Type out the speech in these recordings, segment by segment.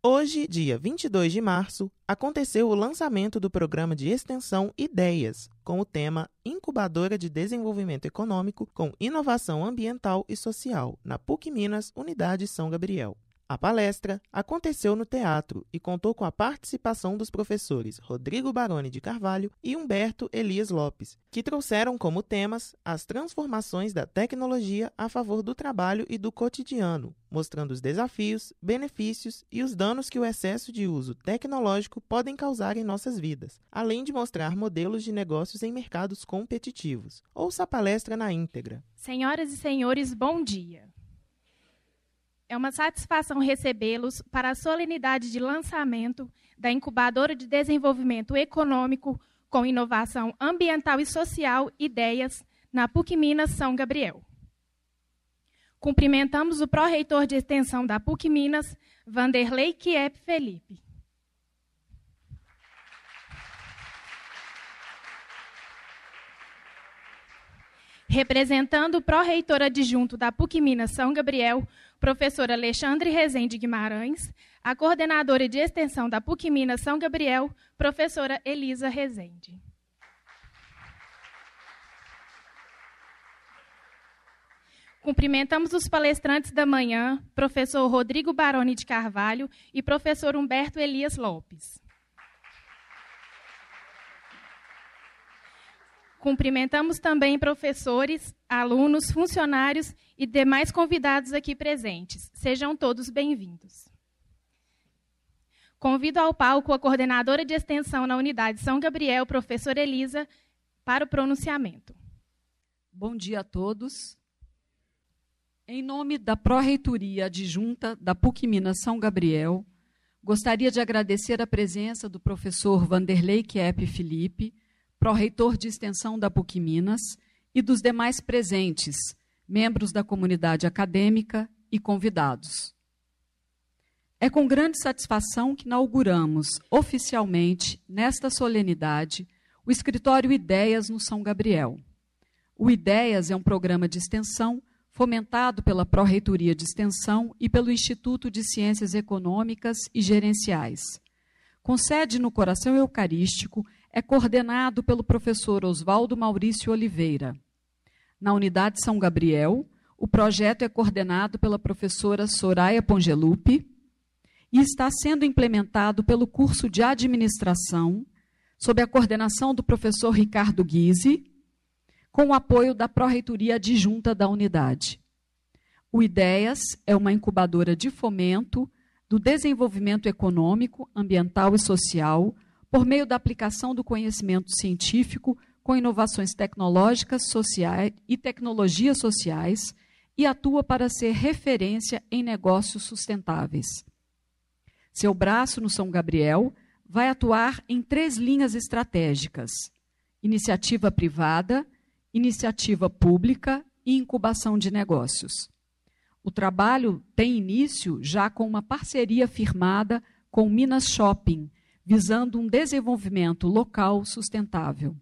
Hoje, dia 22 de março, aconteceu o lançamento do programa de extensão Ideias, com o tema Incubadora de Desenvolvimento Econômico com Inovação Ambiental e Social, na PUC Minas, Unidade São Gabriel. A palestra aconteceu no teatro e contou com a participação dos professores Rodrigo Baroni de Carvalho e Humberto Elias Lopes, que trouxeram como temas as transformações da tecnologia a favor do trabalho e do cotidiano, mostrando os desafios, benefícios e os danos que o excesso de uso tecnológico podem causar em nossas vidas, além de mostrar modelos de negócios em mercados competitivos. Ouça a palestra na íntegra. Senhoras e senhores, bom dia. É uma satisfação recebê-los para a solenidade de lançamento da Incubadora de Desenvolvimento Econômico com Inovação Ambiental e Social Ideias na PUC Minas São Gabriel. Cumprimentamos o pró-reitor de extensão da PUC Minas, Vanderlei Kiep Felipe. Representando o pró-reitor adjunto da PUC Minas São Gabriel, professor Alexandre Rezende Guimarães, a coordenadora de extensão da PUC Minas São Gabriel, professora Elisa Rezende. Cumprimentamos os palestrantes da manhã, professor Rodrigo Baroni de Carvalho e professor Humberto Elias Lopes. Cumprimentamos também professores, alunos, funcionários e demais convidados aqui presentes. Sejam todos bem-vindos. Convido ao palco a coordenadora de extensão na unidade São Gabriel, professora Elisa, para o pronunciamento. Bom dia a todos. Em nome da Pró-Reitoria Adjunta da PUC Minas São Gabriel, gostaria de agradecer a presença do professor Vanderlei Kiep Felipe, pró-reitor de extensão da PUC Minas, e dos demais presentes, membros da comunidade acadêmica e convidados. É com grande satisfação que inauguramos oficialmente, nesta solenidade, o escritório Ideias no São Gabriel. O Ideias é um programa de extensão fomentado pela Pró-Reitoria de Extensão e pelo Instituto de Ciências Econômicas e Gerenciais. Com sede no Coração Eucarístico é coordenado pelo professor Oswaldo Maurício Oliveira. Na unidade São Gabriel, o projeto é coordenado pela professora Soraya Pongelupi e está sendo implementado pelo curso de administração, sob a coordenação do professor Ricardo Guise, com o apoio da Pró-Reitoria Adjunta da unidade. O IDEAS é uma incubadora de fomento do desenvolvimento econômico, ambiental e social por meio da aplicação do conhecimento científico com inovações tecnológicas sociais e tecnologias sociais e atua para ser referência em negócios sustentáveis. Seu braço no São Gabriel vai atuar em três linhas estratégicas: iniciativa privada, iniciativa pública e incubação de negócios. O trabalho tem início já com uma parceria firmada com Minas Shopping, visando um desenvolvimento local sustentável.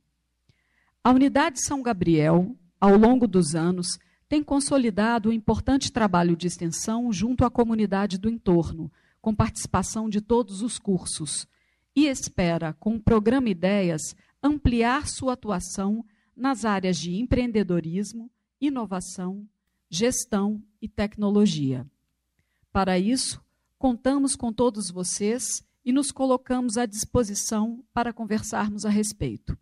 A Unidade São Gabriel, ao longo dos anos, tem consolidado um importante trabalho de extensão junto à comunidade do entorno, com participação de todos os cursos, e espera, com o programa Ideias, ampliar sua atuação nas áreas de empreendedorismo, inovação, gestão e tecnologia. Para isso, contamos com todos vocês e nos colocamos à disposição para conversarmos a respeito.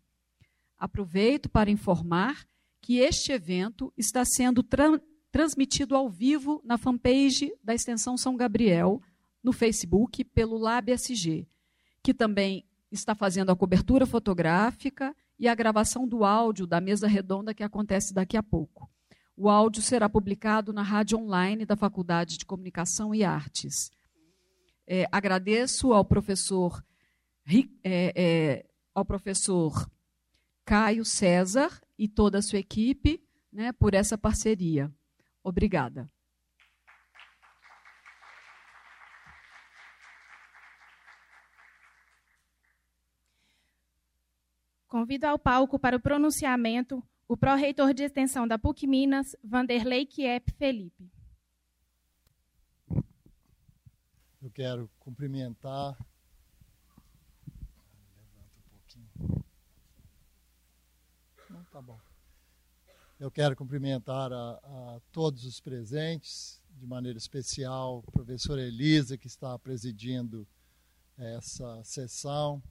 Aproveito para informar que este evento está sendo tra transmitido ao vivo na fanpage da Extensão São Gabriel, no Facebook, pelo LabSG, que também está fazendo a cobertura fotográfica e a gravação do áudio da mesa redonda que acontece daqui a pouco. O áudio será publicado na rádio online da Faculdade de Comunicação e Artes. É, agradeço ao professor, é, é, ao professor Caio César e toda a sua equipe né, por essa parceria. Obrigada. Convido ao palco para o pronunciamento o pró-reitor de extensão da PUC Minas, Vanderlei Kiep Felipe. Eu quero cumprimentar. Levanta um pouquinho. Não, tá bom. Eu quero cumprimentar a, a todos os presentes, de maneira especial a professora Elisa, que está presidindo essa sessão,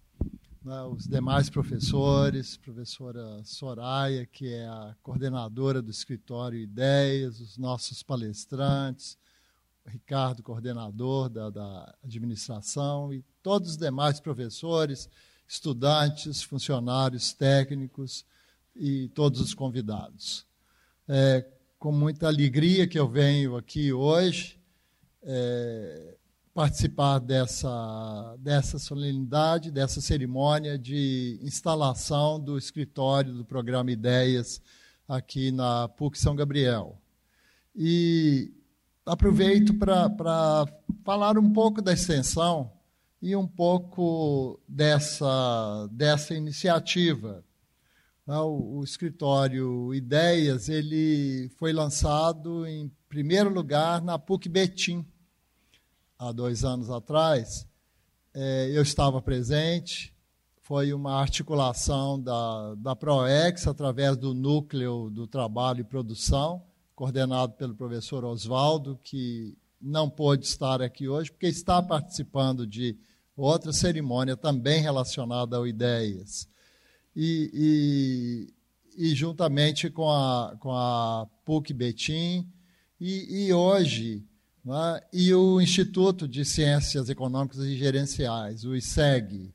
né, os demais professores, professora Soraya, que é a coordenadora do escritório Ideias, os nossos palestrantes, Ricardo, coordenador da, da administração, e todos os demais professores, estudantes, funcionários técnicos e todos os convidados. É com muita alegria que eu venho aqui hoje é, participar dessa, dessa solenidade, dessa cerimônia de instalação do escritório do programa Ideias aqui na PUC São Gabriel. E aproveito para falar um pouco da extensão e um pouco dessa, dessa iniciativa. Né, o, o escritório Ideias ele foi lançado em primeiro lugar na PUC Betim, há dois anos atrás. É, eu estava presente, foi uma articulação da, da PROEX através do Núcleo do Trabalho e Produção, coordenado pelo professor Oswaldo, que não pôde estar aqui hoje, porque está participando de outra cerimônia também relacionada ao Ideias. E, e, e juntamente com a, com a PUC Betim, e, e hoje, né, e o Instituto de Ciências Econômicas e Gerenciais, o ISEG.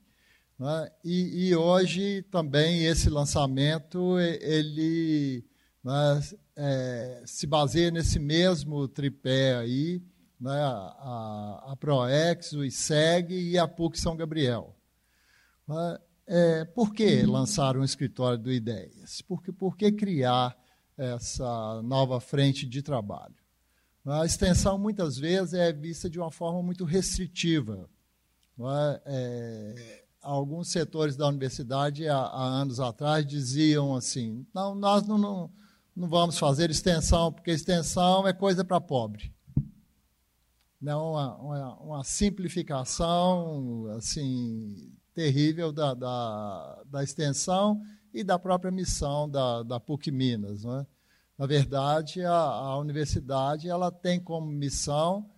Né, e, e, hoje também esse lançamento, ele né, é, se baseia nesse mesmo tripé aí, né, a, a ProEx, o ISEG e a PUC São Gabriel. Né, é, por que lançar um escritório do Ideias? Porque, por que criar essa nova frente de trabalho? A extensão, muitas vezes, é vista de uma forma muito restritiva. É? É, alguns setores da universidade, há, há, anos atrás, diziam assim: não, nós não, não não vamos fazer extensão, porque extensão é coisa para pobre. Não uma, uma, uma, simplificação assim terrível da, da, da, extensão e da própria missão da, da PUC Minas. Não é? Na verdade, a, a universidade ela tem como missão,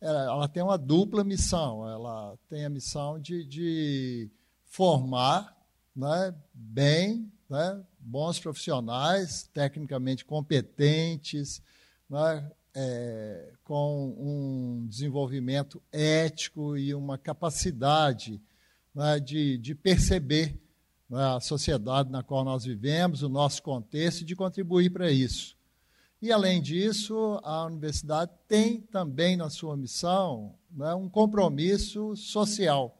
ela, ela, tem uma dupla missão. Ela tem a missão de, de formar né, bem né, bons profissionais, tecnicamente competentes, né, é, com um desenvolvimento ético e uma capacidade né, de, de perceber né, a sociedade na qual nós vivemos, o nosso contexto, e de contribuir para isso. E, além disso, a universidade tem também na sua missão né, um compromisso social,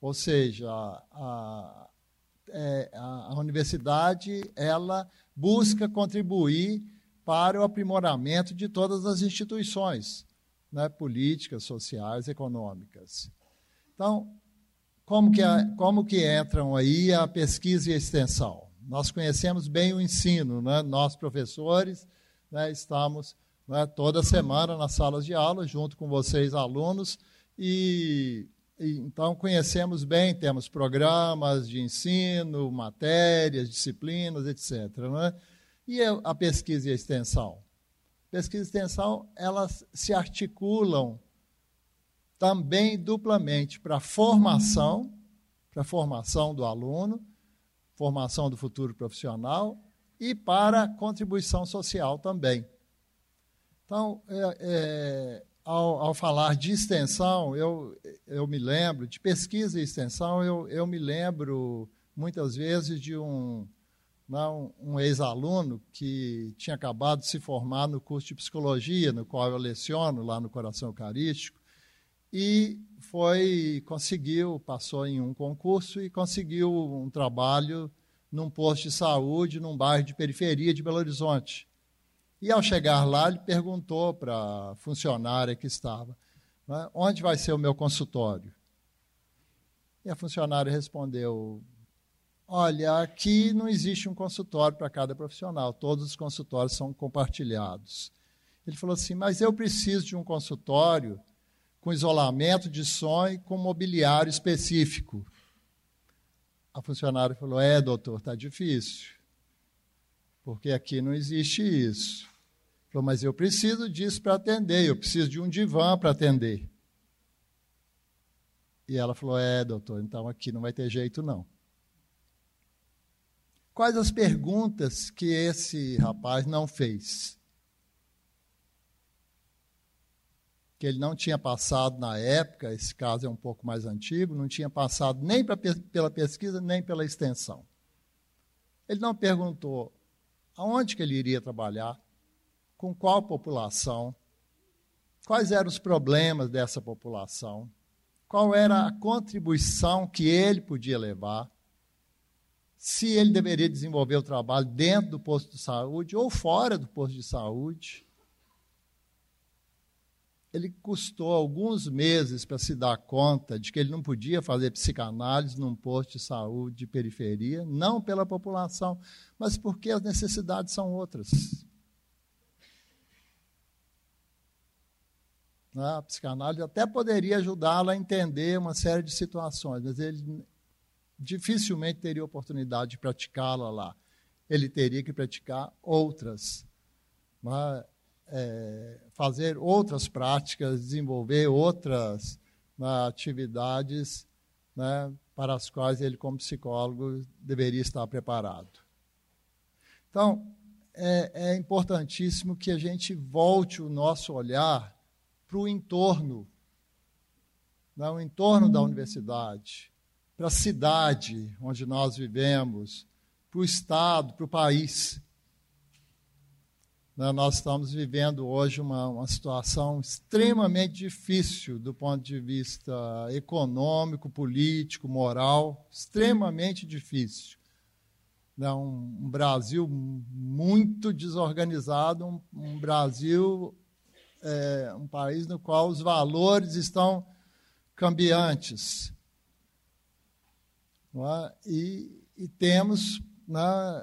ou seja, a, é, a, a universidade ela busca contribuir para o aprimoramento de todas as instituições né, políticas, sociais, econômicas. Então, como que, como que entram aí a pesquisa e a extensão? Nós conhecemos bem o ensino, né? nós professores né, estamos né, toda semana nas salas de aula, junto com vocês, alunos, e então, conhecemos bem, temos programas de ensino, matérias, disciplinas, etc. É? E a pesquisa e a extensão? Pesquisa e extensão, elas se articulam também duplamente para a formação, para a formação do aluno, formação do futuro profissional e para contribuição social também. Então, é, é, ao, ao, falar de extensão, eu, eu me lembro, de pesquisa e extensão, eu, eu me lembro muitas vezes de um, não, um ex-aluno que tinha acabado de se formar no curso de psicologia, no qual eu leciono lá no Coração Eucarístico, e foi, conseguiu, passou em um concurso e conseguiu um trabalho num posto de saúde, num bairro de periferia de Belo Horizonte. E ao chegar lá, ele perguntou para a funcionária que estava: né, onde vai ser o meu consultório? E a funcionária respondeu: Olha, aqui não existe um consultório para cada profissional, todos os consultórios são compartilhados. Ele falou assim: Mas eu preciso de um consultório com isolamento de som e com mobiliário específico. A funcionária falou: É, doutor, está difícil, porque aqui não existe isso. Falou, mas eu preciso disso para atender, eu preciso de um divã para atender. E ela falou: É, doutor, então aqui não vai ter jeito não. Quais as perguntas que esse rapaz não fez? Que ele não tinha passado na época, esse caso é um pouco mais antigo, não tinha passado nem pra, pela pesquisa, nem pela extensão. Ele não perguntou aonde que ele iria trabalhar, com qual população, quais eram os problemas dessa população, qual era a contribuição que ele podia levar, se ele deveria desenvolver o trabalho dentro do posto de saúde ou fora do posto de saúde. Ele custou alguns meses para se dar conta de que ele não podia fazer psicanálise num posto de saúde de periferia, não pela população, mas porque as necessidades são outras. A psicanálise até poderia ajudá-lo a entender uma série de situações, mas ele dificilmente teria oportunidade de praticá-la lá. Ele teria que praticar outras, né? é, fazer outras práticas, desenvolver outras né, atividades né, para as quais ele, como psicólogo, deveria estar preparado. Então, é, é importantíssimo que a gente volte o nosso olhar para o entorno, né, o entorno da universidade, para a cidade onde nós vivemos, para o Estado, para o país. Né, nós estamos vivendo hoje uma, uma situação extremamente difícil do ponto de vista econômico, político, moral, extremamente difícil. Né, um, Brasil muito desorganizado, um Brasil é, um país no qual os valores estão cambiantes. É? E, e, temos né,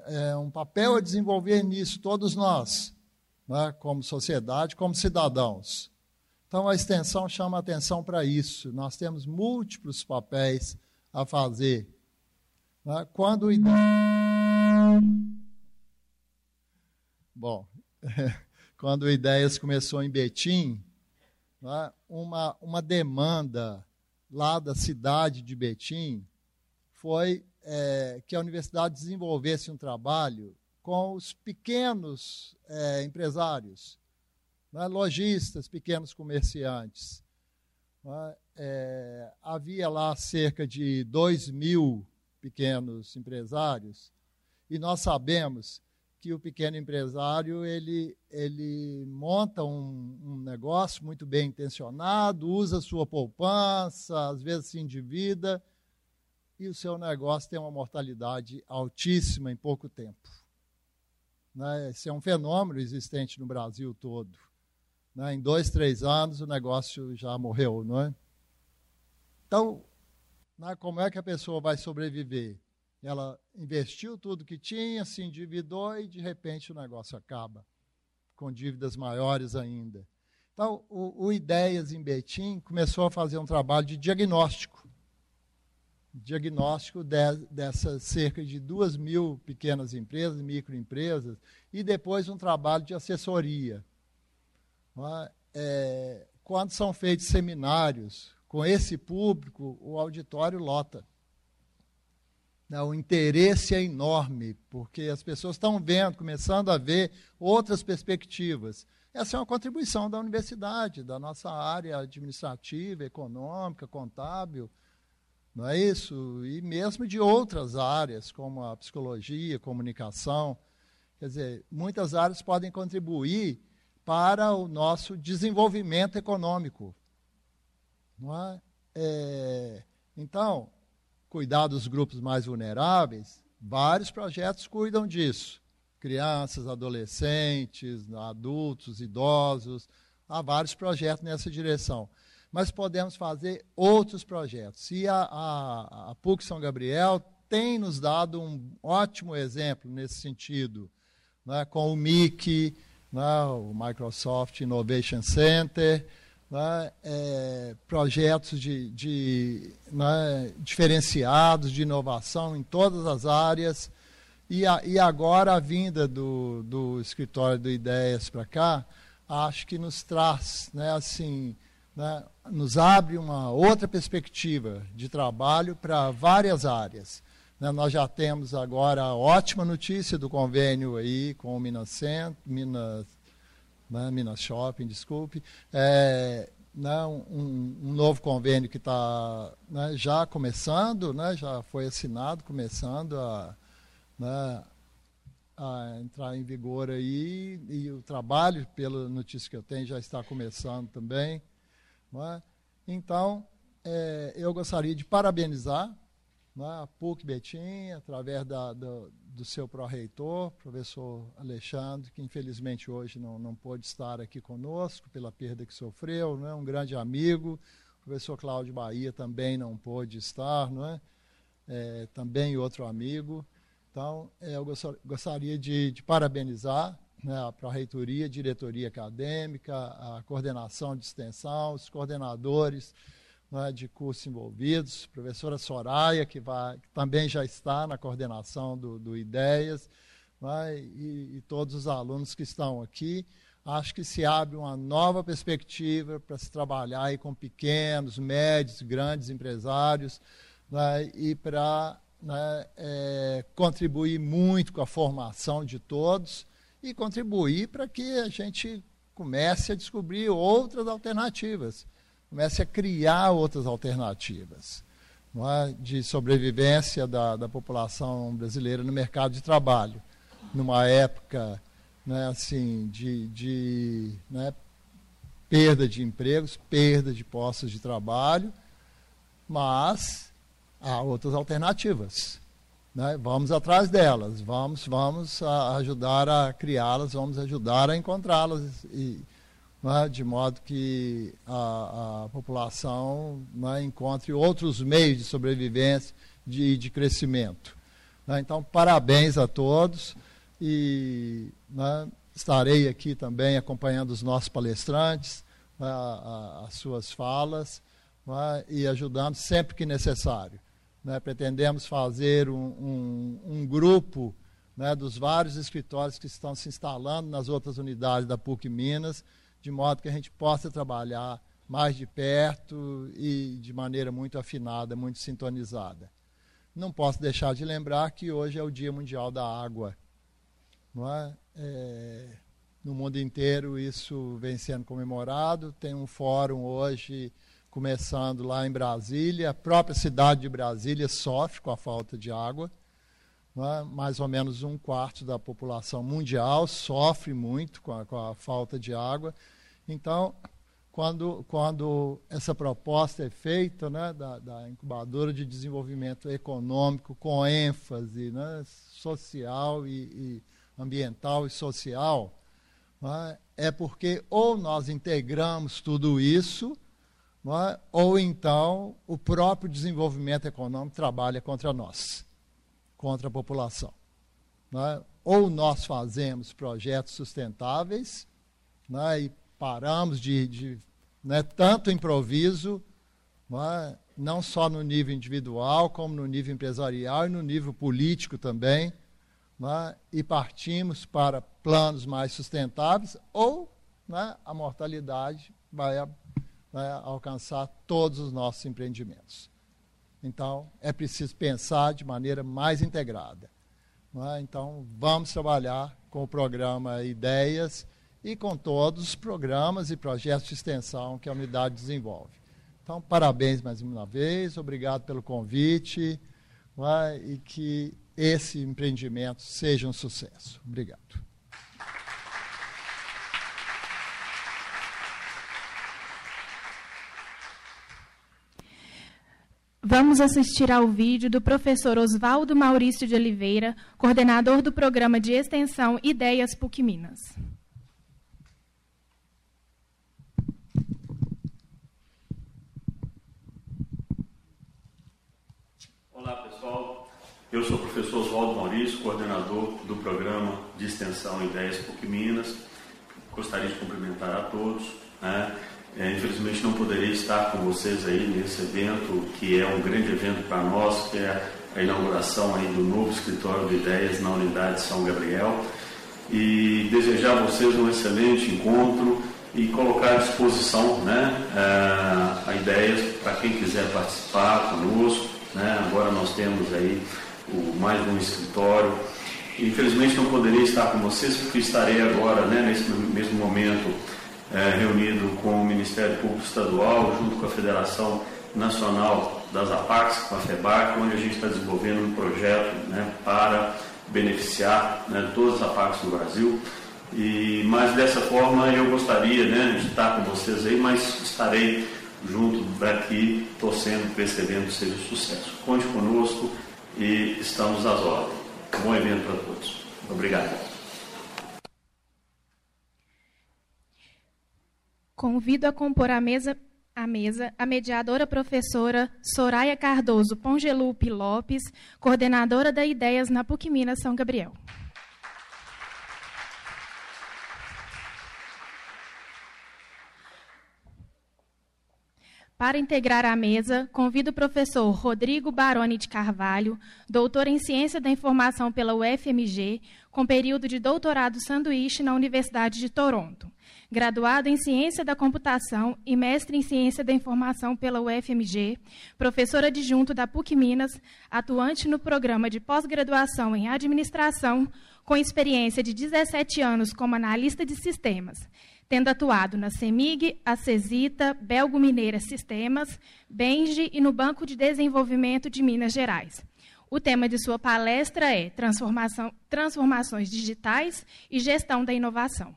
é, um papel a desenvolver nisso, todos nós, né, como sociedade, como cidadãos. Então, a extensão chama atenção para isso. Nós temos múltiplos papéis a fazer. Né? Quando. Bom. quando o Ideias começou em Betim, né, uma, uma demanda lá da cidade de Betim foi é, que a universidade desenvolvesse um trabalho com os pequenos é, empresários, né, lojistas, pequenos comerciantes. Né, é, havia lá cerca de 2 mil pequenos empresários, e nós sabemos que o pequeno empresário ele, ele monta um, um, negócio muito bem intencionado, usa sua poupança, às vezes se endivida, e o seu negócio tem uma mortalidade altíssima em pouco tempo. Né? Esse é um fenômeno existente no Brasil todo. Né? Em dois, três anos o negócio já morreu, não é? Então, né, como é que a pessoa vai sobreviver? Ela investiu tudo que tinha, se endividou e de repente o negócio acaba, com dívidas maiores ainda. Então, o, o Ideias em Betim começou a fazer um trabalho de diagnóstico. Diagnóstico de, dessas cerca de duas mil pequenas empresas, microempresas, e depois um trabalho de assessoria. É, quando são feitos seminários com esse público, o auditório lota. O interesse é enorme, porque as pessoas estão vendo, começando a ver outras perspectivas. Essa é uma contribuição da universidade, da nossa área administrativa, econômica, contábil, não é isso? E mesmo de outras áreas, como a psicologia, comunicação. Quer dizer, muitas áreas podem contribuir para o nosso desenvolvimento econômico. Não é? é então, cuidar dos grupos mais vulneráveis, vários projetos cuidam disso. Crianças, adolescentes, adultos, idosos, há vários projetos nessa direção. Mas podemos fazer outros projetos. E a, a, a PUC São Gabriel tem nos dado um ótimo exemplo nesse sentido, né, com o MIC, né, o Microsoft Innovation Center, né, é, projetos de, de né, diferenciados de inovação em todas as áreas. E, a, e agora a vinda do, do escritório do Ideias para cá, acho que nos traz, né, assim, né, nos abre uma outra perspectiva de trabalho para várias áreas. Né, nós já temos agora a ótima notícia do convênio aí com o Minas Centro, Minas né, Minas Shopping, desculpe, é, né, um, um, novo convênio que está né, já começando, né, já foi assinado, começando a, né, a entrar em vigor aí, e o trabalho, pela notícia que eu tenho, já está começando também. É? Então, é, eu gostaria de parabenizar né, a PUC Betim, através da, do, do seu pró-reitor, professor Alexandre, que infelizmente hoje não, não pôde estar aqui conosco pela perda que sofreu, não é? um grande amigo. O professor Cláudio Bahia também não pôde estar, não é? é também outro amigo. Então, é, eu gostaria de, de parabenizar né, a reitoria, diretoria acadêmica, a coordenação de extensão, os coordenadores né, de cursos envolvidos, professora Soraya, que, vai, que também já está na coordenação do, do IDEAS, né, e, e todos os alunos que estão aqui. Acho que se abre uma nova perspectiva para se trabalhar aí com pequenos, médios, grandes empresários né, e para né, é, contribuir muito com a formação de todos e contribuir para que a gente comece a descobrir outras alternativas comece a criar outras alternativas é? de sobrevivência da, da população brasileira no mercado de trabalho, numa época né, assim, de, de né, perda de empregos, perda de postos de trabalho, mas há outras alternativas. Né? Vamos atrás delas, vamos, vamos ajudar a criá-las, vamos ajudar a encontrá-las e, né, de modo que a, a população né, encontre outros meios de sobrevivência e de, de, crescimento. Né, então, parabéns a todos e né, estarei aqui também acompanhando os nossos palestrantes, né, a, a, as suas falas né, e ajudando sempre que necessário. pretendemos fazer um, um, um grupo dos vários escritórios que estão se instalando nas outras unidades da PUC Minas, de modo que a gente possa trabalhar mais de perto e de maneira muito afinada, muito sintonizada. Não posso deixar de lembrar que hoje é o Dia Mundial da Água. Não é? é no mundo inteiro isso vem sendo comemorado. Tem um fórum hoje começando lá em Brasília. A própria cidade de Brasília sofre com a falta de água. É? Mais ou menos um quarto da população mundial sofre muito com a, com a falta de água. Então, quando, quando essa proposta é feita né, da, da incubadora de desenvolvimento econômico com ênfase né, social e, e, ambiental e social, né, é porque ou nós integramos tudo isso, né, ou então o próprio desenvolvimento econômico trabalha contra nós, contra a população. Né. Ou nós fazemos projetos sustentáveis né, e paramos de, de né, tanto improviso, não, é? não só no nível individual, como no nível empresarial e no nível político também, é? e partimos para planos mais sustentáveis, ou né, a mortalidade vai né, alcançar todos os nossos empreendimentos. Então, é preciso pensar de maneira mais integrada. É? Então, vamos trabalhar com o programa Ideias e com todos os programas e projetos de extensão que a unidade desenvolve. Então, parabéns mais uma vez, obrigado pelo convite é? e que esse empreendimento seja um sucesso. Obrigado. Vamos assistir ao vídeo do professor Oswaldo Maurício de Oliveira, coordenador do programa de extensão Ideias PUC Minas. Eu sou o professor Oswaldo Maurício, coordenador do programa de extensão Ideias PUC Minas. Gostaria de cumprimentar a todos. Né? É, infelizmente não poderei estar com vocês aí nesse evento, que é um grande evento para nós, que é a inauguração aí do novo escritório de ideias na unidade São Gabriel. E desejar a vocês um excelente encontro e colocar à disposição né, é, a ideias para quem quiser participar conosco. Né? Agora nós temos aí o, mais um escritório. Infelizmente não poderei estar com vocês porque estarei agora, né, nesse mesmo momento, é, reunido com o Ministério Público Estadual, junto com a Federação Nacional das APACs, com a FEBAC, onde a gente está desenvolvendo um projeto né, para beneficiar né, todas as APACs do Brasil. E, mas dessa forma eu gostaria né, de estar com vocês aí, mas estarei junto daqui, torcendo que esse evento seja um sucesso. Conte conosco e estamos às ordens. Bom evento para todos. Obrigado. Convido a compor a mesa, a mesa a mediadora professora Soraya Cardoso Pongelupe Lopes, coordenadora da Ideias na PUC Minas São Gabriel. Para integrar a mesa, convido o professor Rodrigo Baroni de Carvalho, doutor em Ciência da Informação pela UFMG, com período de doutorado sanduíche na Universidade de Toronto graduado em Ciência da Computação e mestre em Ciência da Informação pela UFMG, professor adjunto da PUC Minas, atuante no programa de pós-graduação em Administração, com experiência de 17 anos como analista de sistemas, tendo atuado na CEMIG, Acesita, Belgo Mineira Sistemas, Benji e no Banco de Desenvolvimento de Minas Gerais. O tema de sua palestra é Transformações Digitais e Gestão da Inovação.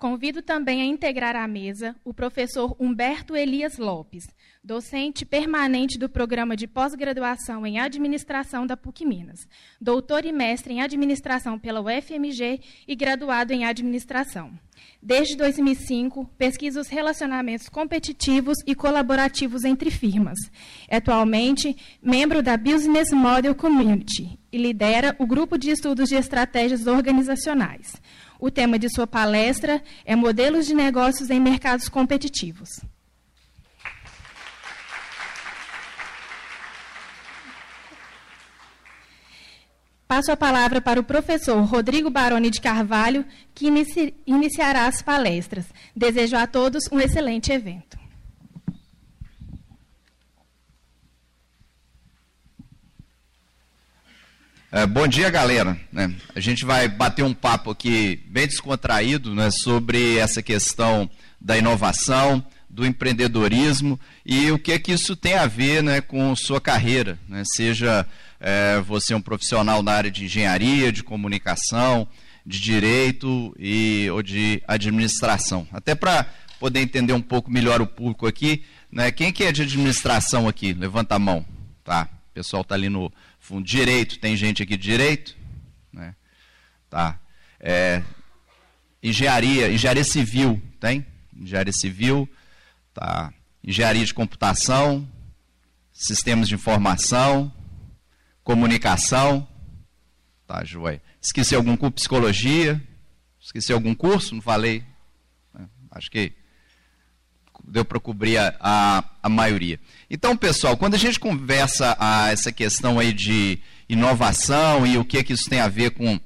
Convido também a integrar a mesa o professor Humberto Elias Lopes, docente permanente do programa de pós-graduação em administração da PUC Minas, doutor e mestre em administração pela UFMG e graduado em administração. Desde 2005, pesquisa os relacionamentos competitivos e colaborativos entre firmas. É atualmente membro da Business Model Community e lidera o grupo de estudos de estratégias organizacionais. O tema de sua palestra é Modelos de Negócios em Mercados Competitivos. Passo a palavra para o professor Rodrigo Baroni de Carvalho, que inici iniciará as palestras. Desejo a todos um excelente evento. É, bom dia, galera. Né? A gente vai bater um papo aqui bem descontraído né, sobre essa questão da inovação, do empreendedorismo e o que é que isso tem a ver né, com sua carreira. Né? Seja é, você um profissional na área de engenharia, de comunicação, de direito e, ou de administração. Até para poder entender um pouco melhor o público aqui, né, quem que é de administração aqui? Levanta a mão. Tá, o pessoal está ali no, fundo direito, tem gente aqui de direito? Né? Tá. É, engenharia, engenharia civil, tem? Engenharia civil, tá. Engenharia de computação, sistemas de informação, comunicação, tá, Joé? Esqueci algum curso, psicologia, esqueci algum curso, não falei? É, acho que deu para cobrir a, a, a, maioria. Então, pessoal, quando a gente conversa a essa questão aí de inovação e o que, que isso tem a ver com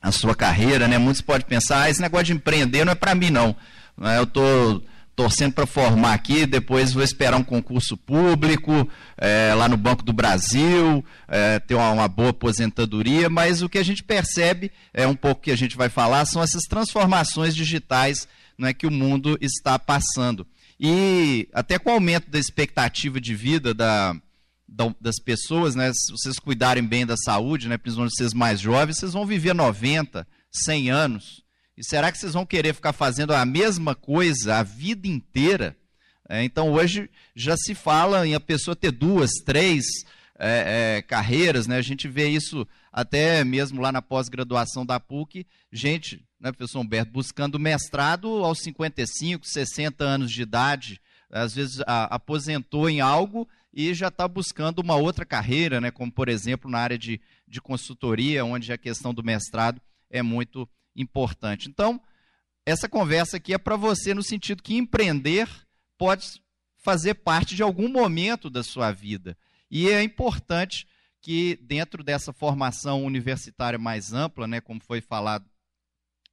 a sua carreira, né? Muitos podem pensar, ah, esse negócio de empreender não é para mim, não. É, eu estou torcendo para formar aqui, depois vou esperar um concurso público é, lá no Banco do Brasil, é, ter uma, uma, boa aposentadoria, mas o que a gente percebe, é um pouco que a gente vai falar, são essas transformações digitais não é que o mundo está passando. E até com o aumento da expectativa de vida da, da, das pessoas, né, se vocês cuidarem bem da saúde, né, principalmente vocês mais jovens, vocês vão viver 90, 100 anos. E será que vocês vão querer ficar fazendo a mesma coisa a vida inteira? É, então hoje já se fala em a pessoa ter duas, três é, é, carreiras, né? A gente vê isso até mesmo lá na pós-graduação da PUC, gente né, professor Humberto, buscando mestrado aos 55, 60 anos de idade, às vezes a, aposentou em algo e já está buscando uma outra carreira, né, como por exemplo na área de, de consultoria, onde a questão do mestrado é muito importante. Então, essa conversa aqui é para você no sentido que empreender pode fazer parte de algum momento da sua vida. E é importante que dentro dessa formação universitária mais ampla, né, como foi falado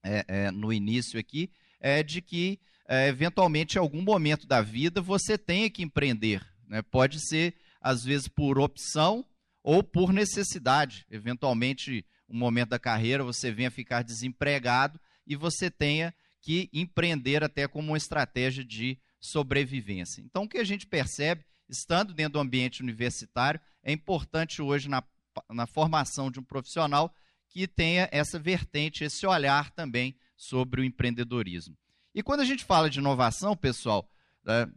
é, é, no início aqui, é de que é, eventualmente em algum momento da vida você tenha que empreender. Né? Pode ser às vezes por opção ou por necessidade. Eventualmente, um momento da carreira você venha ficar desempregado e você tenha que empreender até como uma estratégia de sobrevivência. Então, o que a gente percebe, estando dentro do ambiente universitário, é importante hoje na, na formação de um profissional que tenha essa vertente, esse olhar também sobre o empreendedorismo. E quando a gente fala de inovação, pessoal, né,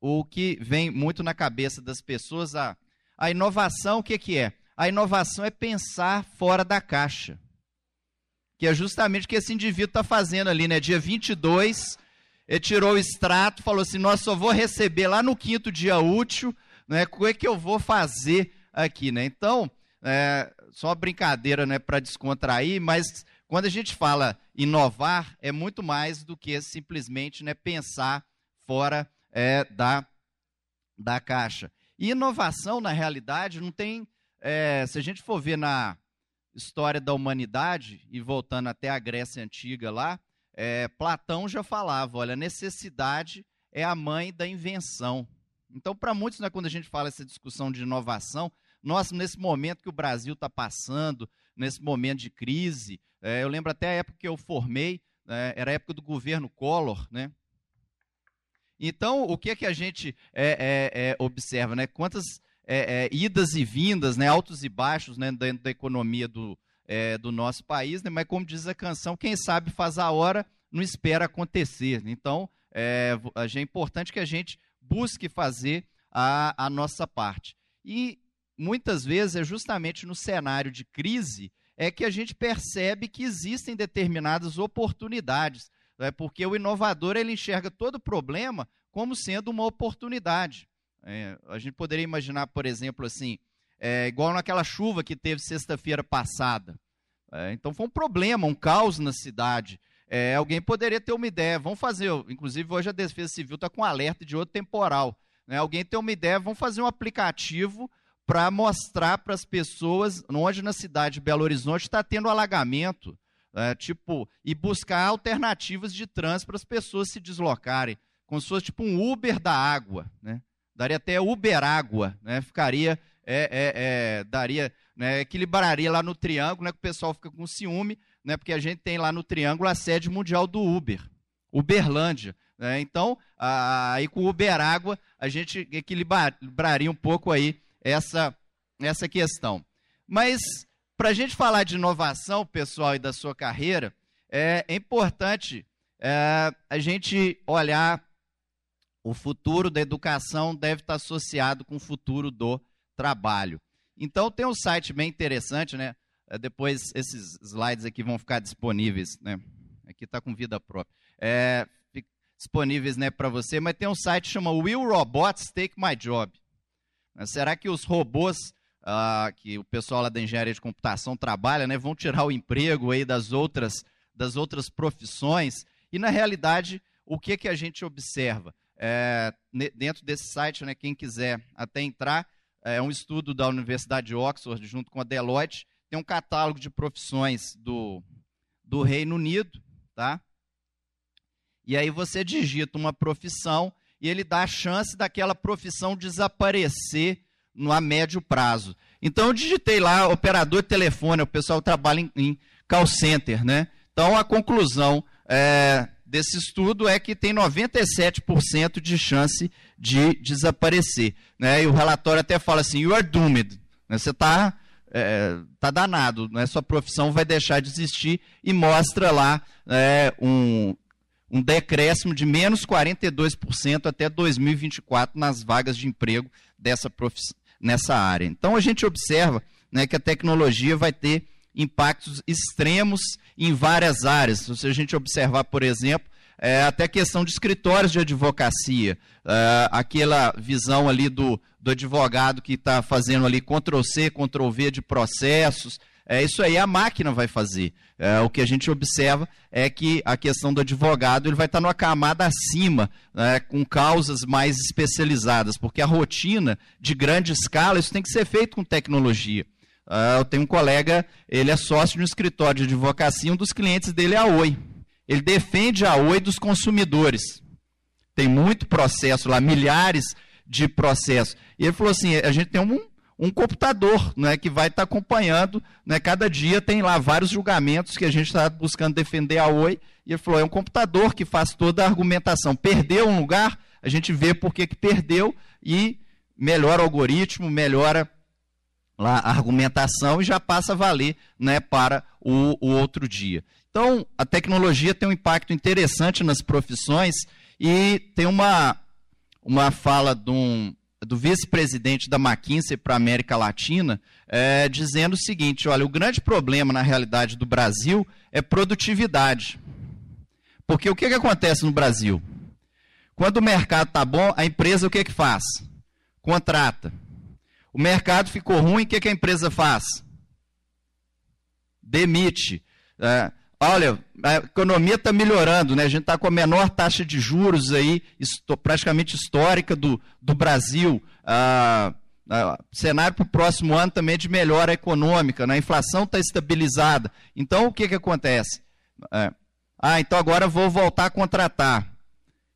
o que vem muito na cabeça das pessoas, a, a inovação, o que, que é? A inovação é pensar fora da caixa. Que é justamente o que esse indivíduo está fazendo ali, né? Dia 22, ele tirou o extrato, falou assim: Nossa, só vou receber lá no quinto dia útil, né? O é que eu vou fazer aqui, né? Então, é, só uma brincadeira né, para descontrair, mas quando a gente fala inovar, é muito mais do que simplesmente né, pensar fora é, da, da caixa. E inovação, na realidade, não tem. É, se a gente for ver na história da humanidade, e voltando até a Grécia Antiga lá, é, Platão já falava: olha, necessidade é a mãe da invenção. Então, para muitos, né, quando a gente fala essa discussão de inovação, nós, nesse momento que o Brasil está passando, nesse momento de crise, é, eu lembro até a época que eu formei, é, era a época do governo Collor, né? Então, o que é que a gente é, é, é observa, né? Quantas é, idas e vindas, né? Altos e baixos, né? Dentro da economia do, do nosso país, né? Mas como diz a canção, quem sabe faz a hora, não espera acontecer. Então, é, é importante que a gente busque fazer a, a nossa parte. E muitas vezes é justamente no cenário de crise é que a gente percebe que existem determinadas oportunidades, é porque o inovador ele enxerga todo problema como sendo uma oportunidade. É, a gente poderia imaginar, por exemplo, assim, é, igual naquela chuva que teve sexta-feira passada. É, então foi um problema, um caos na cidade. É, alguém poderia ter uma ideia, vamos fazer, inclusive hoje a Defesa Civil está com alerta de outro temporal. Né? Alguém tem uma ideia, vamos fazer um aplicativo para mostrar para as pessoas onde na cidade de Belo Horizonte está tendo alagamento, é, tipo, e buscar alternativas de trânsito para as pessoas se deslocarem, como se fosse tipo um Uber da água, né? Daria até Uber água, né? Ficaria, é, é, é, daria, né? equilibraria lá no triângulo, né? Que o pessoal fica com ciúme, né? Porque a gente tem lá no triângulo a sede mundial do Uber, Uberlândia. Né? Então, aí com o Uber água a gente equilibraria um pouco aí essa, essa questão. Mas, para a gente falar de inovação, pessoal, e da sua carreira, é, é importante é, a gente olhar o futuro da educação deve estar associado com o futuro do trabalho. Então, tem um site bem interessante, né? É, depois, esses slides aqui vão ficar disponíveis, né? Aqui está com vida própria. É, disponíveis né, para você, mas tem um site que chama Will Robots Take My Job? Será que os robôs ah, que o pessoal lá da engenharia de computação trabalha, né, vão tirar o emprego aí das outras, das outras profissões? E na realidade, o que que a gente observa? É, dentro desse site, né, quem quiser até entrar, é um estudo da Universidade de Oxford junto com a Deloitte, tem um catálogo de profissões do, do Reino Unido, tá? E aí você digita uma profissão e ele dá a chance daquela profissão desaparecer no a médio prazo. Então eu digitei lá operador de telefone, o pessoal trabalha em, em call center, né? Então a conclusão é, desse estudo é que tem 97% de chance de desaparecer. Né? E o relatório até fala assim, you are doomed. Né? Você está é, tá danado, né? sua profissão vai deixar de existir e mostra lá é, um, um decréscimo de menos 42% até 2024 nas vagas de emprego dessa nessa área. Então a gente observa né, que a tecnologia vai ter impactos extremos em várias áreas. Se a gente observar, por exemplo, é, até questão de escritórios de advocacia, é, aquela visão ali do, do advogado que está fazendo ali Ctrl-C, Ctrl-V de processos. É, isso aí a máquina vai fazer. É, o que a gente observa é que a questão do advogado ele vai estar numa camada acima, né, com causas mais especializadas, porque a rotina de grande escala, isso tem que ser feito com tecnologia. Uh, eu tenho um colega, ele é sócio de um escritório de advocacia, um dos clientes dele é a Oi. Ele defende a Oi dos consumidores. Tem muito processo lá, milhares de processos. E ele falou assim: a gente tem um, um computador né, que vai estar tá acompanhando. Né, cada dia tem lá vários julgamentos que a gente está buscando defender a Oi. E ele falou: é um computador que faz toda a argumentação. Perdeu um lugar, a gente vê por que, perdeu e melhora o algoritmo, melhora lá a argumentação e já passa a valer né, para o, o outro dia. Então, a tecnologia tem um impacto interessante nas profissões e tem uma, uma fala de um, do vice-presidente da McKinsey para a América Latina, é, dizendo o seguinte: olha, o grande problema na realidade do Brasil é produtividade. Porque o que, que acontece no Brasil? Quando o mercado está bom, a empresa o que, que faz? Contrata. O mercado ficou ruim, o que, que a empresa faz? Demite. É, olha, a economia está melhorando, né? A gente está com a menor taxa de juros aí, praticamente histórica do, do Brasil. Ah, ah, cenário para o próximo ano também é de melhora econômica, né? a inflação está estabilizada. Então, o que, que acontece? É, ah, então agora vou voltar a contratar.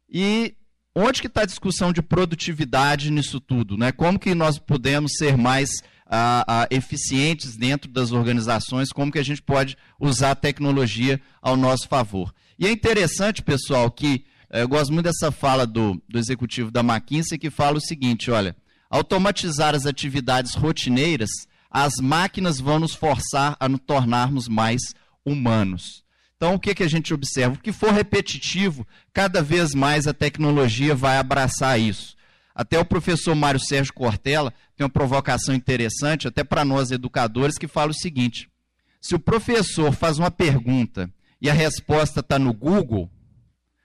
E onde que está a discussão de produtividade nisso tudo? Né? Como que nós podemos ser mais a, a, eficientes dentro das organizações, como que a gente pode usar a tecnologia ao nosso favor. E é interessante, pessoal, que eh, eu gosto muito dessa fala do, do executivo da McKinsey, que fala o seguinte: olha, automatizar as atividades rotineiras, as máquinas vão nos forçar a nos tornarmos mais humanos. Então, o que, que a gente observa? O que for repetitivo, cada vez mais a tecnologia vai abraçar isso. Até o professor Mário Sérgio Cortella tem uma provocação interessante, até para nós educadores, que fala o seguinte: se o professor faz uma pergunta e a resposta está no Google,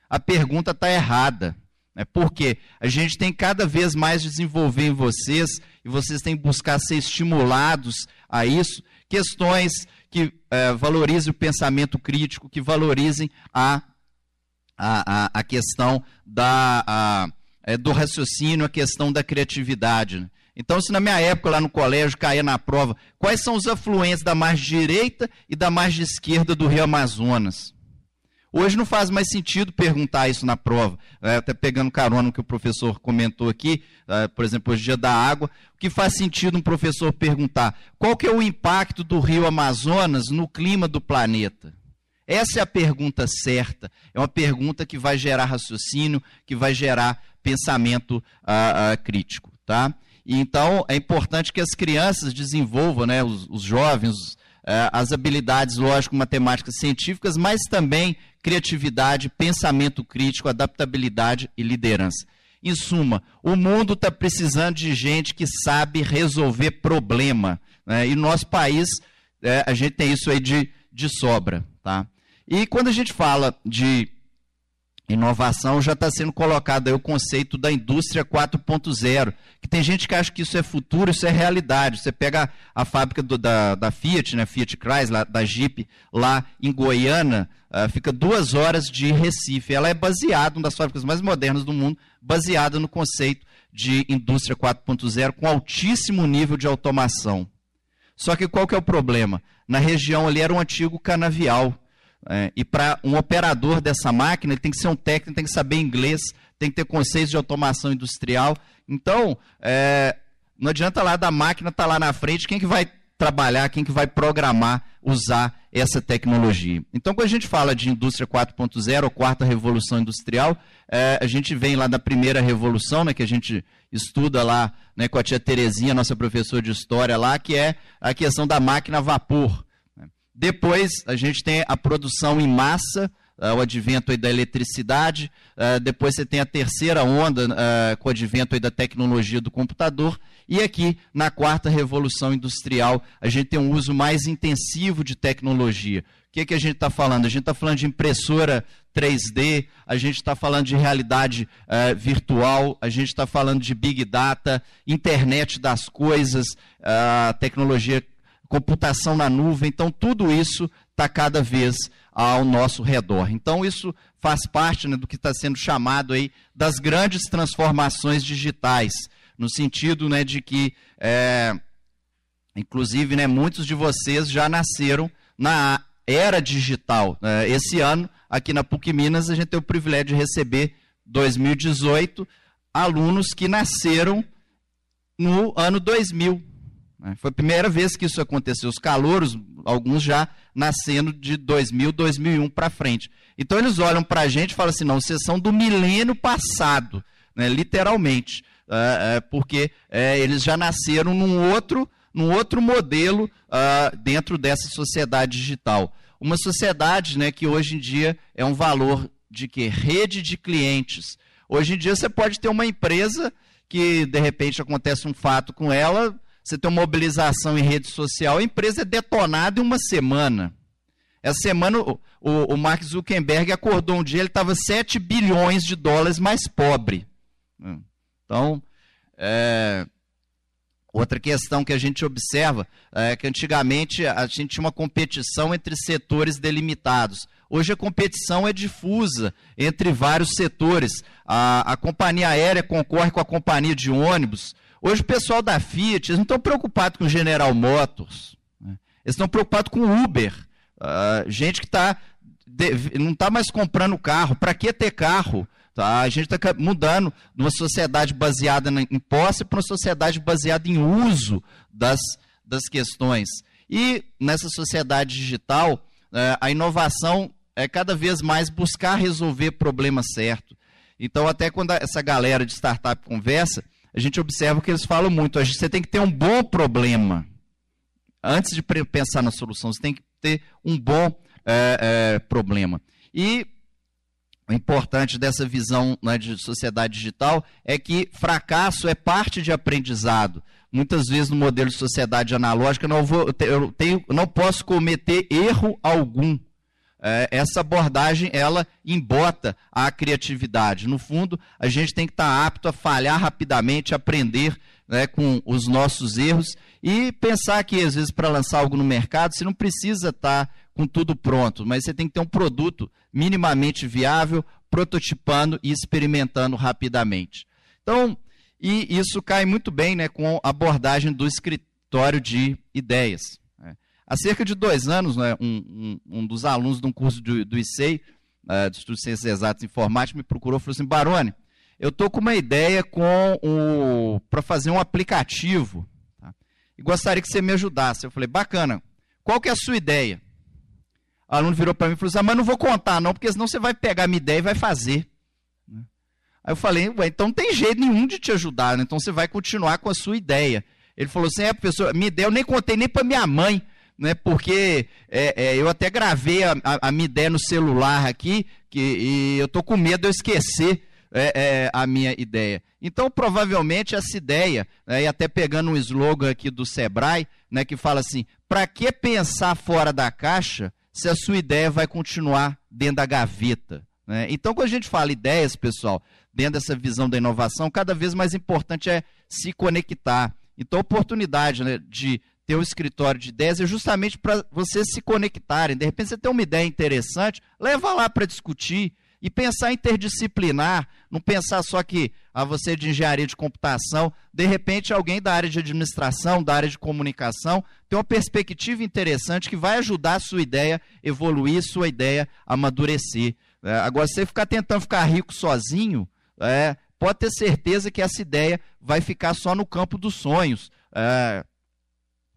a pergunta está errada. Né? Porque a gente tem cada vez mais desenvolver em vocês, e vocês têm que buscar ser estimulados a isso, questões que é, valorizem o pensamento crítico, que valorizem a, a, a, a questão da. A, é, do raciocínio, a questão da criatividade. Né? Então, se na minha época lá no colégio caía na prova, quais são os afluentes da margem direita e da margem esquerda do Rio Amazonas? Hoje não faz mais sentido perguntar isso na prova. É, até pegando carona que o professor comentou aqui, é, por exemplo, hoje dia da água, o que faz sentido um professor perguntar qual que é o impacto do Rio Amazonas no clima do planeta? Essa é a pergunta certa. É uma pergunta que vai gerar raciocínio, que vai gerar pensamento uh, uh, crítico, tá? Então é importante que as crianças desenvolvam, né, os, os jovens, as habilidades lógico-matemáticas científicas, mas também criatividade, pensamento crítico, adaptabilidade e liderança. Em suma, o mundo está precisando de gente que sabe resolver problema. Né? E no nosso país, é, a gente tem isso aí de, de sobra. Tá? E quando a gente fala de inovação já está sendo colocado aí o conceito da indústria 4.0, que tem gente que acha que isso é futuro, isso é realidade. Você pega a fábrica do, da, da, Fiat, né, Fiat Chrysler, da Jeep, lá em Goiânia, uh, fica duas horas de Recife. Ela é baseada, uma das fábricas mais modernas do mundo, baseada no conceito de indústria 4.0 com altíssimo nível de automação. Só que qual que é o problema? Na região ali era um antigo canavial, é, e para um operador dessa máquina, ele tem que ser um técnico, tem que saber inglês, tem que ter conceitos de automação industrial. Então, é, não adianta lá da máquina estar tá lá na frente, quem que vai trabalhar, quem que vai programar, usar essa tecnologia. Então, quando a gente fala de indústria 4.0, ou quarta revolução industrial, é, a gente vem lá da primeira revolução, né, que a gente estuda lá né, com a tia Terezinha, nossa professora de história lá, que é a questão da máquina a vapor. Depois, a gente tem a produção em massa, uh, o advento da eletricidade. Uh, depois, você tem a terceira onda, uh, com o advento da tecnologia do computador. E aqui, na quarta revolução industrial, a gente tem um uso mais intensivo de tecnologia. O que, que a gente está falando? A gente está falando de impressora 3D, a gente está falando de realidade uh, virtual, a gente está falando de Big Data, internet das coisas, uh, tecnologia, computação na nuvem. Então, tudo isso está cada vez ao nosso redor. Então, isso faz parte né, do que está sendo chamado aí das grandes transformações digitais, no sentido né, de que, é, inclusive, né, muitos de vocês já nasceram na era digital. É, esse ano, aqui na PUC Minas, a gente tem o privilégio de receber 2018 alunos que nasceram no ano 2000. Né. Foi a primeira vez que isso aconteceu. Os calouros, alguns já nascendo de 2000, 2001 para frente. Então eles olham para a gente e falam assim: não, vocês são do milênio passado, né, literalmente, é, é, porque é, eles já nasceram num outro num outro modelo uh, dentro dessa sociedade digital. Uma sociedade né, que hoje em dia é um valor de que? Rede de clientes. Hoje em dia você pode ter uma empresa que de repente acontece um fato com ela, você tem uma mobilização em rede social, a empresa é detonada em uma semana. Essa semana o, o, Mark Zuckerberg acordou um dia, ele estava 7 bilhões de dólares mais pobre. Então, é, Outra questão que a gente observa é que antigamente a gente tinha uma competição entre setores delimitados. Hoje a competição é difusa entre vários setores. A, a companhia aérea concorre com a companhia de ônibus. Hoje o pessoal da Fiat eles não estão preocupados com General Motors. Né? Eles estão preocupados com Uber. Uh, gente que tá, não está mais comprando carro. Para que ter carro? Tá? A gente está mudando de uma sociedade baseada em posse para uma sociedade baseada em uso das, das questões. E nessa sociedade digital, é, a inovação é cada vez mais buscar resolver problema certo. Então, até quando essa galera de startup conversa, a gente observa que eles falam muito. Você tem que ter um bom problema. Antes de pensar na solução, você tem que ter um bom é, é, problema. E o importante dessa visão né, de sociedade digital é que fracasso é parte de aprendizado. Muitas vezes no modelo de sociedade analógica não vou, eu tenho, não posso cometer erro algum. É, essa abordagem ela embota a criatividade. No fundo, a gente tem que estar apto a falhar rapidamente, aprender né, com os nossos erros e pensar que às vezes para lançar algo no mercado você não precisa estar com tudo pronto, mas você tem que ter um produto minimamente viável, prototipando e experimentando rapidamente. Então, e isso cai muito bem né, com a abordagem do escritório de ideias. Há cerca de dois anos, né, um, um, um, dos alunos de um curso do, do ICEI, uh, do Estudo de Ciências Exatas e Informática, me procurou e falou assim, Barone, eu estou com uma ideia para fazer um aplicativo tá? e gostaria que você me ajudasse. Eu falei, bacana, qual que é a sua ideia? O aluno virou para mim e falou assim: ah, mas não vou contar, não, porque senão você vai pegar a minha ideia e vai fazer. Né? Aí eu falei, ué, então não tem jeito nenhum de te ajudar, né? então você vai continuar com a sua ideia. Ele falou assim: é, professor, minha ideia eu nem contei nem para minha mãe, né? Porque é, é, eu até gravei a, a, a, minha ideia no celular aqui, que, e eu tô com medo de eu esquecer. É, é, a minha ideia. Então, provavelmente, essa ideia, né, e até pegando um slogan aqui do Sebrae, né, que fala assim: para que pensar fora da caixa se a sua ideia vai continuar dentro da gaveta. Né? Então, quando a gente fala ideias, pessoal, dentro dessa visão da inovação, cada vez mais importante é se conectar. Então, a oportunidade né, de ter um escritório de ideias é justamente para vocês se conectarem. De repente, você tem uma ideia interessante, leva lá para discutir, e pensar interdisciplinar, não pensar só que a ah, você de engenharia de computação, de repente alguém da área de administração, da área de comunicação, tem uma perspectiva interessante que vai ajudar a sua ideia evoluir, sua ideia amadurecer. É, agora, você ficar tentando ficar rico sozinho, é, pode ter certeza que essa ideia vai ficar só no campo dos sonhos. É,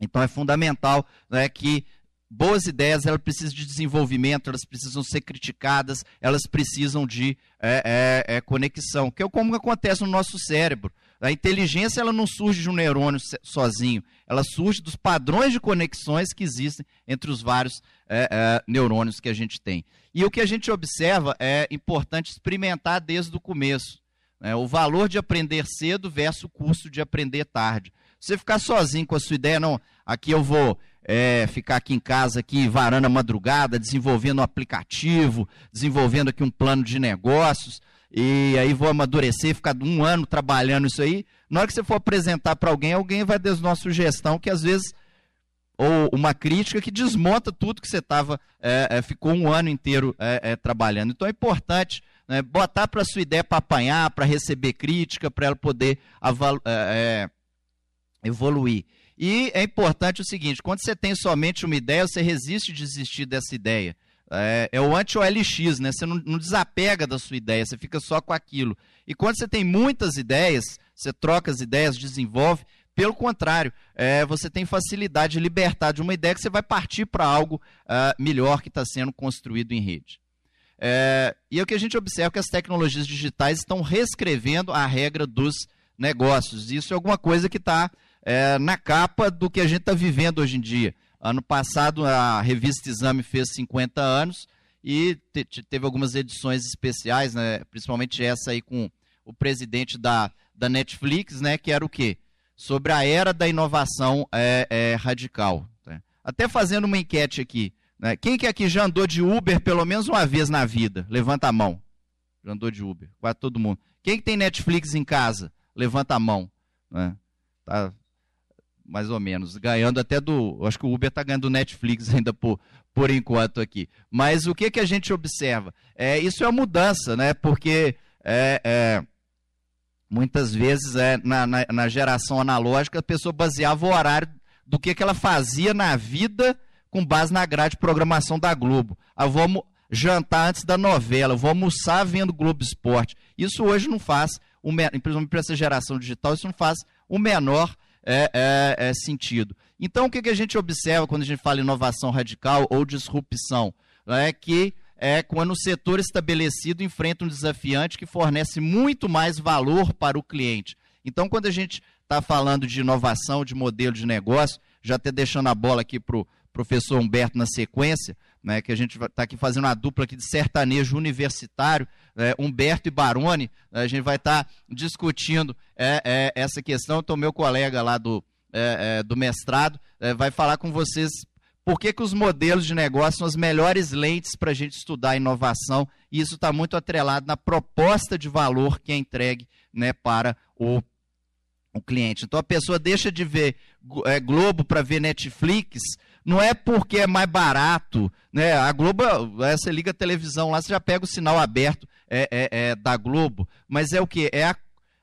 então é fundamental né, que boas ideias elas precisam de desenvolvimento, elas precisam ser criticadas, elas precisam de é, é, é, conexão, que é como acontece no nosso cérebro. A inteligência ela não surge de um neurônio sozinho, ela surge dos padrões de conexões que existem entre os vários é, é, neurônios que a gente tem. E o que a gente observa é importante experimentar desde o começo. Né? O valor de aprender cedo versus o custo de aprender tarde. Você ficar sozinho com a sua ideia, não, aqui eu vou é, ficar aqui em casa, aqui varando a madrugada, desenvolvendo um aplicativo, desenvolvendo aqui um plano de negócios, e aí vou amadurecer, ficar um ano trabalhando isso aí. Na hora que você for apresentar para alguém, alguém vai dar uma sugestão que às vezes ou uma crítica que desmonta tudo que você estava, é, é, ficou um ano inteiro é, é trabalhando. Então é importante né, botar para a sua ideia para apanhar, para receber crítica, para ela poder é, é, evoluir. E é importante o seguinte: quando você tem somente uma ideia, você resiste de desistir dessa ideia. É, é o anti-OLX, né? Você não, não, desapega da sua ideia, você fica só com aquilo. E quando você tem muitas ideias, você troca as ideias, desenvolve, pelo contrário, é, você tem facilidade de libertar de uma ideia que você vai partir para algo uh, melhor que está sendo construído em rede. É, e é o que a gente observa que as tecnologias digitais estão reescrevendo a regra dos negócios. Isso é alguma coisa que está é, na capa do que a gente está vivendo hoje em dia. Ano passado a revista Exame fez 50 anos e te, teve algumas edições especiais, né, principalmente essa aí com o presidente da, da Netflix, né, que era o quê? sobre a era da inovação é, é, radical. Né? Até fazendo uma enquete aqui. Né? Quem que aqui já andou de Uber pelo menos uma vez na vida? Levanta a mão. Já andou de Uber. Quase todo mundo. Quem que tem Netflix em casa? Levanta a mão. Né? Tá mais ou menos. Ganhando até do. Acho que o Uber está ganhando do Netflix ainda por, por enquanto aqui. Mas o que, que a gente observa? É, isso é uma mudança, né? Porque é, é Muitas vezes, é, na, na, na, geração analógica, a pessoa baseava o horário do que, que ela fazia na vida com base na grade de programação da Globo. Ah, vamos jantar antes da novela, vou almoçar vendo Globo Esporte. Isso hoje não faz, o, principalmente para essa geração digital, isso não faz o menor é, é, é, sentido. Então, o que, que a gente observa quando a gente fala inovação radical ou disrupção? É que é quando o setor estabelecido enfrenta um desafiante que fornece muito mais valor para o cliente. Então, quando a gente está falando de inovação, de modelo de negócio, já até deixando a bola aqui para o professor Humberto na sequência, né, que a gente está aqui fazendo uma dupla aqui de sertanejo universitário, é, Humberto e Baroni, a gente vai estar tá discutindo é, é, essa questão. Então, meu colega lá do, é, é, do mestrado é, vai falar com vocês por que, que os modelos de negócio são as melhores lentes para a gente estudar inovação? E isso está muito atrelado na proposta de valor que é entregue né, para o, o cliente. Então a pessoa deixa de ver Globo para ver Netflix, não é porque é mais barato. Né? A Globo, é, você liga a televisão lá, você já pega o sinal aberto é, é, é da Globo, mas é o que? É a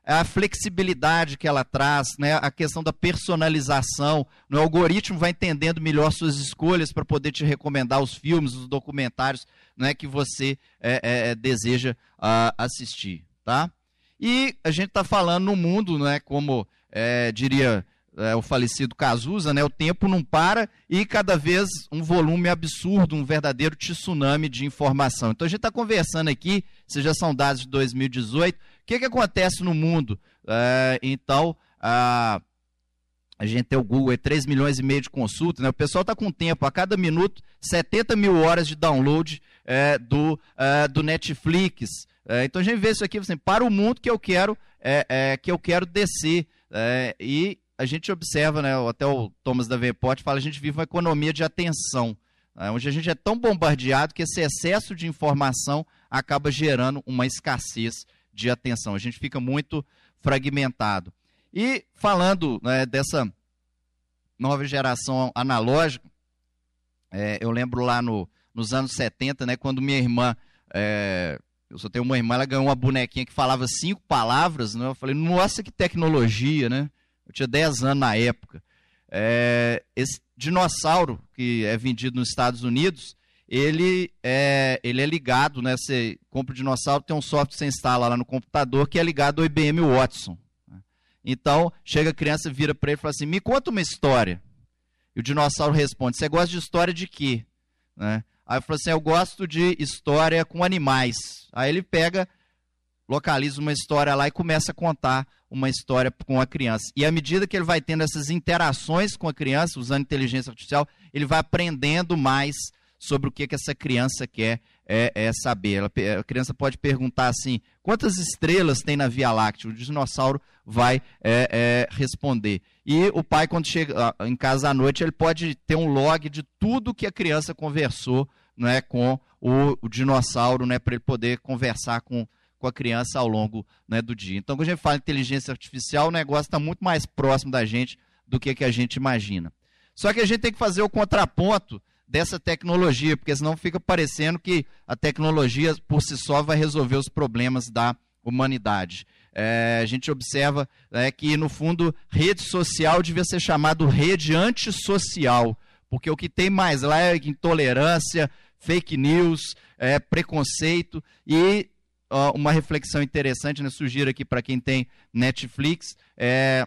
a flexibilidade que ela traz, né, a questão da personalização. O algoritmo vai entendendo melhor suas escolhas para poder te recomendar os filmes, os documentários né, que você é, é, é deseja uh, assistir. Tá? E a gente está falando no mundo, né, como é, diria é, o falecido Cazuza, né, o tempo não para e cada vez um volume absurdo, um verdadeiro tsunami de informação. Então a gente está conversando aqui, esses já são dados de 2018, o que, que acontece no mundo? É, então, a, a gente tem o Google, é 3 milhões e meio de consultas, né? o pessoal está com tempo, a cada minuto, 70 mil horas de download é, do, é, do Netflix. É, então a gente vê isso aqui assim, para o mundo que eu quero, é, que eu quero descer. e a gente observa, né, até o Thomas da Veport fala, a gente vive uma economia de atenção, né, onde a gente é tão bombardeado que esse excesso de informação acaba gerando uma escassez de atenção. A gente fica muito fragmentado. E falando né, dessa nova geração analógica, é, eu lembro lá no, nos anos 70, né, quando minha irmã, é, eu só tenho uma irmã, ela ganhou uma bonequinha que falava cinco palavras, né, eu falei, nossa, que tecnologia, né? Eu tinha 10 anos na época. É, esse dinossauro que é vendido nos Estados Unidos, ele é, ele é ligado, né? Você compra o dinossauro, tem um software que você instala lá no computador que é ligado ao IBM Watson. Então, chega a criança, vira para ele e fala assim: me conta uma história. E o dinossauro responde: você gosta de história de quê? Né? Aí eu falo assim: eu gosto de história com animais. Aí ele pega, localiza uma história lá e começa a contar uma história com a criança. E à medida que ele vai tendo essas interações com a criança, usando inteligência artificial, ele vai aprendendo mais sobre o que, que essa criança quer é, é saber. Ela, a criança pode perguntar assim: quantas estrelas tem na Via Láctea? O dinossauro vai é, é, responder. E o pai, quando chega em casa à noite, ele pode ter um log de tudo que a criança conversou né, com o, o dinossauro, né, para ele poder conversar com, com a criança ao longo né, do dia. Então, quando a gente fala inteligência artificial, o negócio está muito mais próximo da gente do que, que a gente imagina. Só que a gente tem que fazer o contraponto dessa tecnologia, porque senão fica parecendo que a tecnologia por si só vai resolver os problemas da humanidade. É, a gente observa é, que, no fundo, rede social devia ser chamado rede antissocial, porque o que tem mais lá é intolerância, fake news, é, preconceito e uma reflexão interessante, né, sugiro aqui para quem tem Netflix, é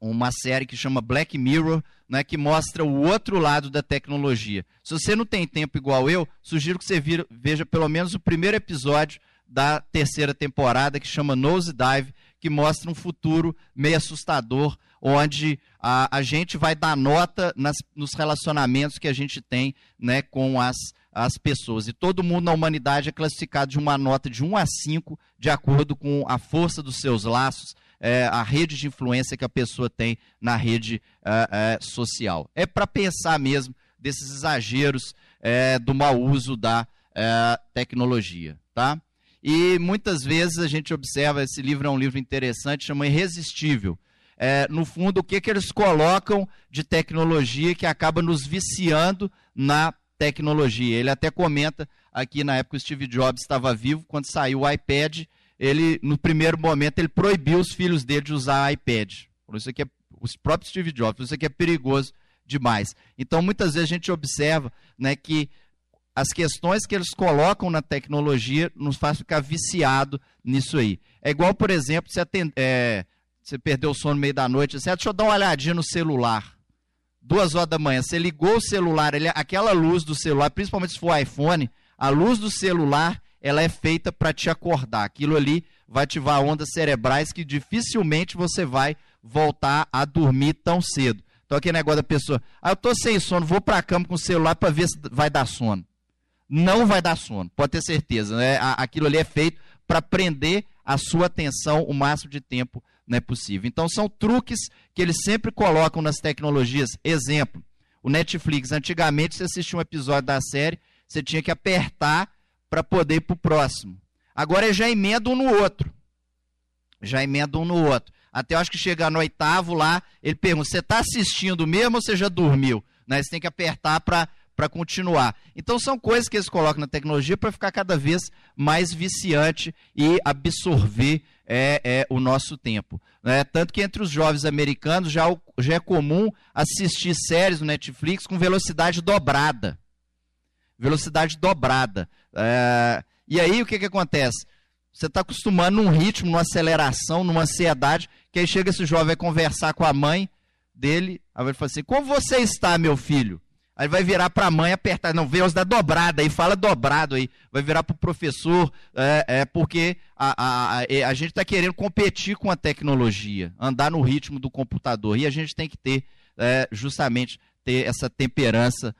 uma série que chama Black Mirror, né, que mostra o outro lado da tecnologia. Se você não tem tempo igual eu, sugiro que você vira, veja pelo menos o primeiro episódio da terceira temporada, que chama Nose Dive, que mostra um futuro meio assustador, onde a, a gente vai dar nota nas, nos relacionamentos que a gente tem né, com as, as pessoas. E todo mundo na humanidade é classificado de uma nota de 1 a 5, de acordo com a força dos seus laços, é, a rede de influência que a pessoa tem na rede é, é, social. É para pensar mesmo desses exageros é, do mau uso da é, tecnologia. Tá? E muitas vezes a gente observa, esse livro é um livro interessante, chama Irresistível. É, no fundo, o que, que eles colocam de tecnologia que acaba nos viciando na tecnologia. Ele até comenta aqui na época o Steve Jobs estava vivo, quando saiu o iPad, ele, no primeiro momento, ele proibiu os filhos dele de usar iPad. Por isso aqui é, os próprios Steve Jobs, isso aqui é perigoso demais. Então, muitas vezes a gente observa né, que as questões que eles colocam na tecnologia nos faz ficar viciado nisso aí. É igual, por exemplo, atend, é, você perdeu o sono no meio da noite, você, deixa eu dar uma olhadinha no celular. Duas horas da manhã, você ligou o celular, ele, aquela luz do celular, principalmente se for iPhone, a luz do celular ela é feita para te acordar. Aquilo ali vai ativar ondas cerebrais que dificilmente você vai voltar a dormir tão cedo. Então aquele negócio da pessoa, ah, eu tô sem sono, vou para a cama com o celular para ver se vai dar sono. Não vai dar sono, pode ter certeza. Né? Aquilo ali é feito para prender a sua atenção o máximo de tempo né, possível. Então são truques que eles sempre colocam nas tecnologias. Exemplo, o Netflix. Antigamente você assistia um episódio da série, você tinha que apertar para poder ir para o próximo. Agora já emenda um no outro. Já emenda um no outro. Até eu acho que chegar no oitavo lá, ele pergunta: você está assistindo mesmo ou você já dormiu? Né? Você tem que apertar para para continuar. Então são coisas que eles colocam na tecnologia para ficar cada vez mais viciante e absorver é, é, o nosso tempo. É, tanto que entre os jovens americanos já, já é comum assistir séries no Netflix com velocidade dobrada velocidade dobrada. É, e aí o que, que acontece? Você está acostumando num ritmo, numa aceleração, numa ansiedade, que aí chega esse jovem vai conversar com a mãe dele, aí ele fala assim, como você está, meu filho? Aí vai virar para a mãe apertar, não, vê os da dobrada aí, fala dobrado aí. Vai virar para o professor, é, é, porque a, a, a, a gente está querendo competir com a tecnologia, andar no ritmo do computador. E a gente tem que ter, é, justamente, ter essa temperança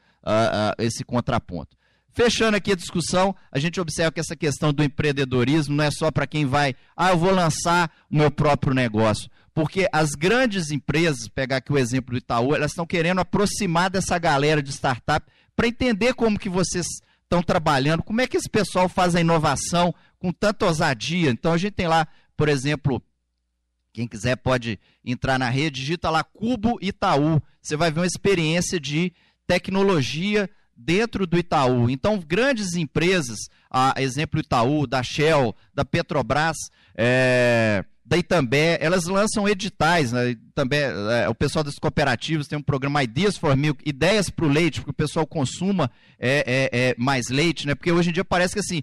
esse contraponto. Fechando aqui a discussão, a gente observa que essa questão do empreendedorismo não é só para quem vai, ah, eu vou lançar o meu próprio negócio. Porque as grandes empresas, pegar aqui o exemplo do Itaú, elas estão querendo aproximar dessa galera de startup para entender como que vocês estão trabalhando, como é que esse pessoal faz a inovação com tanta ousadia. Então a gente tem lá, por exemplo, quem quiser pode entrar na rede, digita lá Cubo Itaú. Você vai ver uma experiência de tecnologia dentro do Itaú. Então, grandes empresas, a exemplo Itaú, da Shell, da Petrobras, é, da Itambé, elas lançam editais, né? também é, o pessoal das cooperativas tem um programa Ideas for Milk, ideias para o leite, porque o pessoal consuma é, é, é, mais leite, né? Porque hoje em dia parece que assim,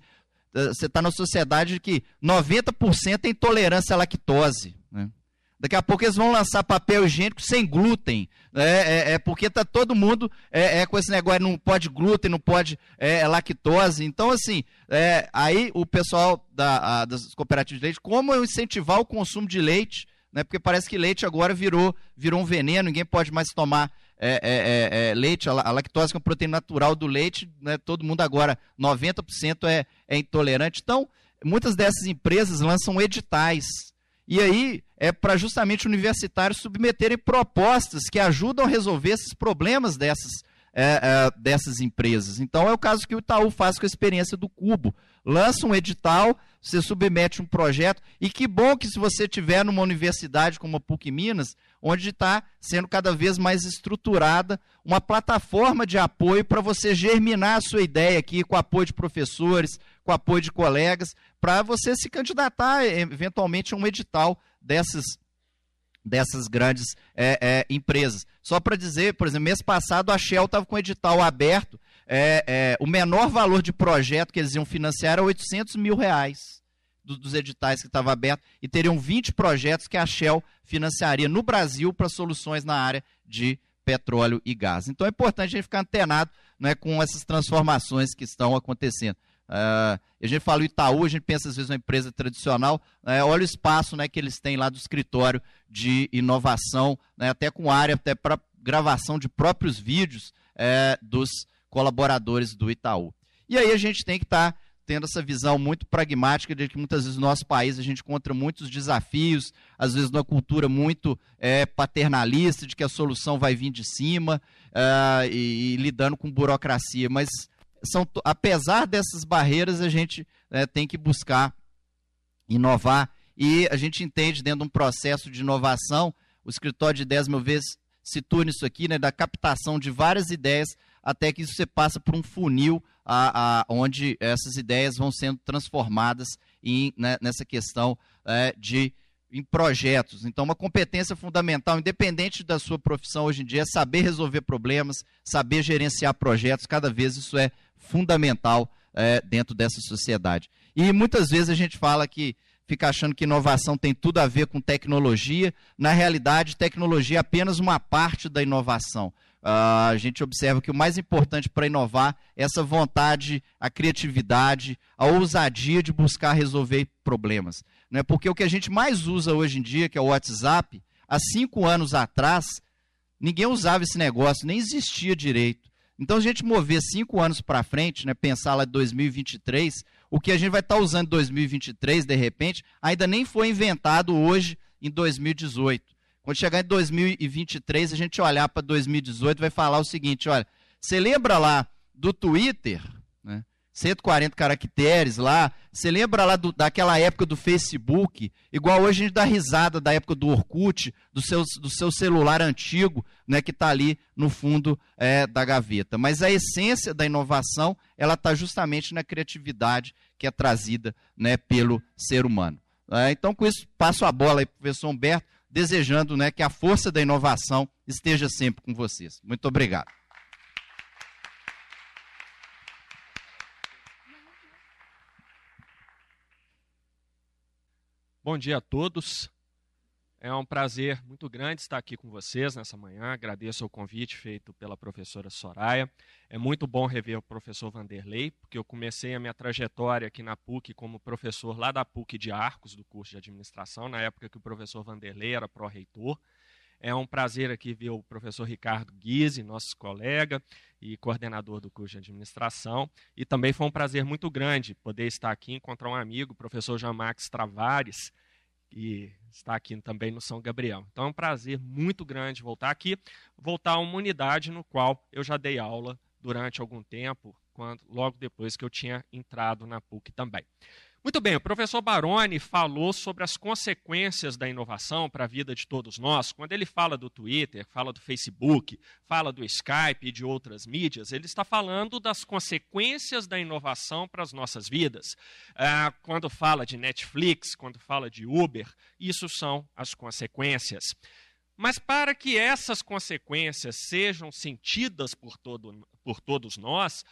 é, você está na sociedade que 90% tem intolerância à lactose. Né? Daqui a pouco eles vão lançar papel higiênico sem glúten. Né? É, é, porque tá todo mundo é, é, com esse negócio, não pode glúten, não pode é, é lactose. Então, assim, é, aí o pessoal da, a, das cooperativas de leite, como incentivar o consumo de leite, né? Porque parece que leite agora virou, virou um veneno, ninguém pode mais tomar é, é, é, leite, a, lactose que é uma proteína natural do leite, né, todo mundo agora, 90% é, é intolerante. Então, muitas dessas empresas lançam editais. E aí é para justamente universitários submeterem propostas que ajudam a resolver esses problemas dessas é, é, dessas empresas. Então é o caso que o Itaú faz com a experiência do Cubo. Lança um edital, você submete um projeto, e que bom que se você tiver numa universidade como a PUC Minas, onde está sendo cada vez mais estruturada uma plataforma de apoio para você germinar a sua ideia aqui, com apoio de professores, com apoio de colegas, para você se candidatar eventualmente a um edital dessas dessas grandes é, é, empresas. Só para dizer, por exemplo, mês passado a Shell estava com o edital aberto, é, é, o menor valor de projeto que eles iam financiar era 800 mil reais do, dos editais que estava aberto, e teriam 20 projetos que a Shell financiaria no Brasil para soluções na área de petróleo e gás. Então é importante a gente ficar antenado né, com essas transformações que estão acontecendo. Uh, a gente fala Itaú, a gente pensa às vezes uma empresa tradicional, né, olha o espaço né, que eles têm lá do escritório de inovação, né, até com área até para gravação de próprios vídeos é, dos colaboradores do Itaú. E aí a gente tem que estar tá tendo essa visão muito pragmática de que muitas vezes no nosso país a gente encontra muitos desafios, às vezes numa cultura muito é, paternalista, de que a solução vai vir de cima uh, e, e lidando com burocracia, mas são, apesar dessas barreiras, a gente é, tem que buscar inovar. E a gente entende, dentro de um processo de inovação, o escritório de ideias, meu vezes, situa nisso aqui, né, da captação de várias ideias, até que isso você passa por um funil a, a, onde essas ideias vão sendo transformadas em, né, nessa questão é, de em projetos. Então, uma competência fundamental, independente da sua profissão hoje em dia, é saber resolver problemas, saber gerenciar projetos. Cada vez isso é fundamental é, dentro dessa sociedade. E muitas vezes a gente fala que fica achando que inovação tem tudo a ver com tecnologia. Na realidade, tecnologia é apenas uma parte da inovação. Uh, a gente observa que o mais importante para inovar é essa vontade, a criatividade, a ousadia de buscar resolver problemas. Né? Porque o que a gente mais usa hoje em dia, que é o WhatsApp, há cinco anos atrás, ninguém usava esse negócio, nem existia direito. Então, a gente mover cinco anos para frente, né, pensar lá em 2023, o que a gente vai estar tá usando em 2023, de repente, ainda nem foi inventado hoje, em 2018. Quando chegar em 2023, a gente olhar para 2018 vai falar o seguinte: olha, você lembra lá do Twitter? 140 caracteres lá. Você lembra lá do, daquela época do Facebook? Igual hoje a gente dá risada da época do Orkut, do seu, do seu celular antigo, né, que está ali no fundo é, da gaveta. Mas a essência da inovação, ela está justamente na criatividade que é trazida né, pelo ser humano. É, então, com isso, passo a bola aí para o professor Humberto desejando né, que a força da inovação esteja sempre com vocês. Muito obrigado. Bom dia a todos. É um prazer muito grande estar aqui com vocês nessa manhã. Agradeço o convite feito pela professora Soraya. É muito bom rever o professor Vanderlei, porque eu comecei a minha trajetória aqui na PUC como professor lá da PUC de Arcos, do curso de administração, na época que o professor Vanderlei era pró-reitor. É um prazer aqui ver o professor Ricardo Guise, nosso colega e coordenador do curso de administração. E também foi um prazer muito grande poder estar aqui encontrar um amigo, o professor Jean-Max Travares, e está aqui também no São Gabriel. Então é um prazer muito grande voltar aqui, voltar a uma unidade no qual eu já dei aula durante algum tempo, quando, logo depois que eu tinha entrado na PUC também. Muito bem, o professor Baroni falou sobre as consequências da inovação para a vida de todos nós. Quando ele fala do Twitter, fala do Facebook, fala do Skype e de outras mídias, ele está falando das consequências da inovação para as nossas vidas. Ah, quando fala de Netflix, quando fala de Uber, isso são as consequências. Mas para que essas consequências sejam sentidas por, todo, por todos nós,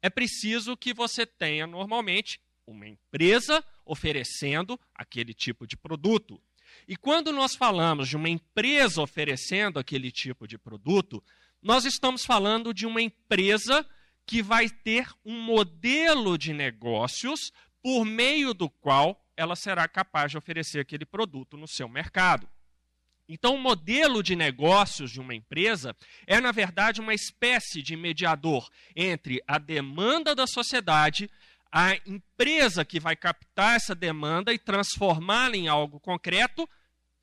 é preciso que você tenha normalmente uma empresa oferecendo aquele tipo de produto. E quando nós falamos de uma empresa oferecendo aquele tipo de produto, nós estamos falando de uma empresa que vai ter um modelo de negócios por meio do qual ela será capaz de oferecer aquele produto no seu mercado. Então, o modelo de negócios de uma empresa é, na verdade, uma espécie de mediador entre a demanda da sociedade, a empresa que vai captar essa demanda e transformá-la em algo concreto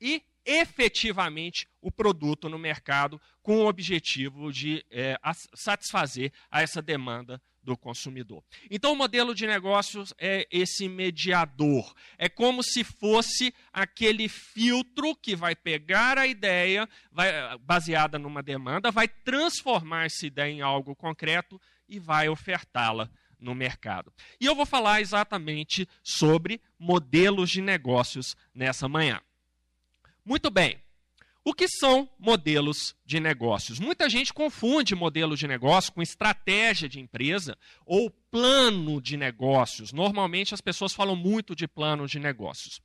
e efetivamente o produto no mercado com o objetivo de é, satisfazer a essa demanda do consumidor. Então, o modelo de negócios é esse mediador. É como se fosse aquele filtro que vai pegar a ideia, vai, baseada numa demanda, vai transformar essa ideia em algo concreto e vai ofertá-la no mercado. E eu vou falar exatamente sobre modelos de negócios nessa manhã. Muito bem. O que são modelos de negócios? Muita gente confunde modelo de negócio com estratégia de empresa ou plano de negócios. Normalmente as pessoas falam muito de plano de negócios.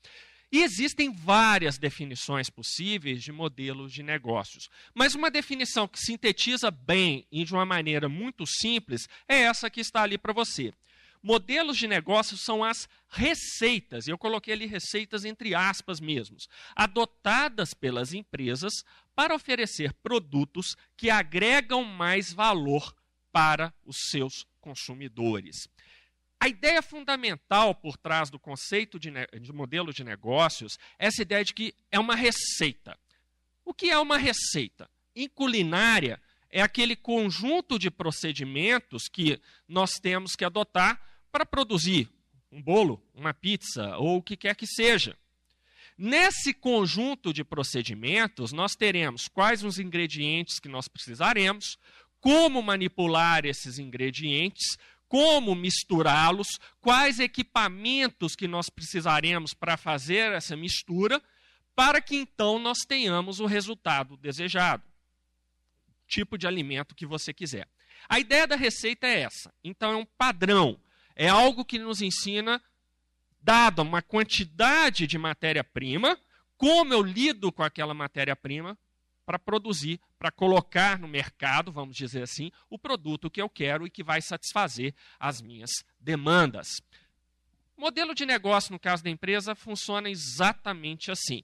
E existem várias definições possíveis de modelos de negócios. Mas uma definição que sintetiza bem e de uma maneira muito simples é essa que está ali para você. Modelos de negócios são as receitas, e eu coloquei ali receitas entre aspas mesmos, adotadas pelas empresas para oferecer produtos que agregam mais valor para os seus consumidores. A ideia fundamental por trás do conceito de, de modelo de negócios é essa ideia de que é uma receita. O que é uma receita? Em culinária, é aquele conjunto de procedimentos que nós temos que adotar para produzir um bolo, uma pizza ou o que quer que seja. Nesse conjunto de procedimentos, nós teremos quais os ingredientes que nós precisaremos, como manipular esses ingredientes, como misturá-los, quais equipamentos que nós precisaremos para fazer essa mistura, para que então nós tenhamos o resultado desejado. Tipo de alimento que você quiser. A ideia da receita é essa. Então é um padrão é algo que nos ensina, dada uma quantidade de matéria-prima, como eu lido com aquela matéria-prima para produzir, para colocar no mercado, vamos dizer assim, o produto que eu quero e que vai satisfazer as minhas demandas. O modelo de negócio, no caso da empresa, funciona exatamente assim.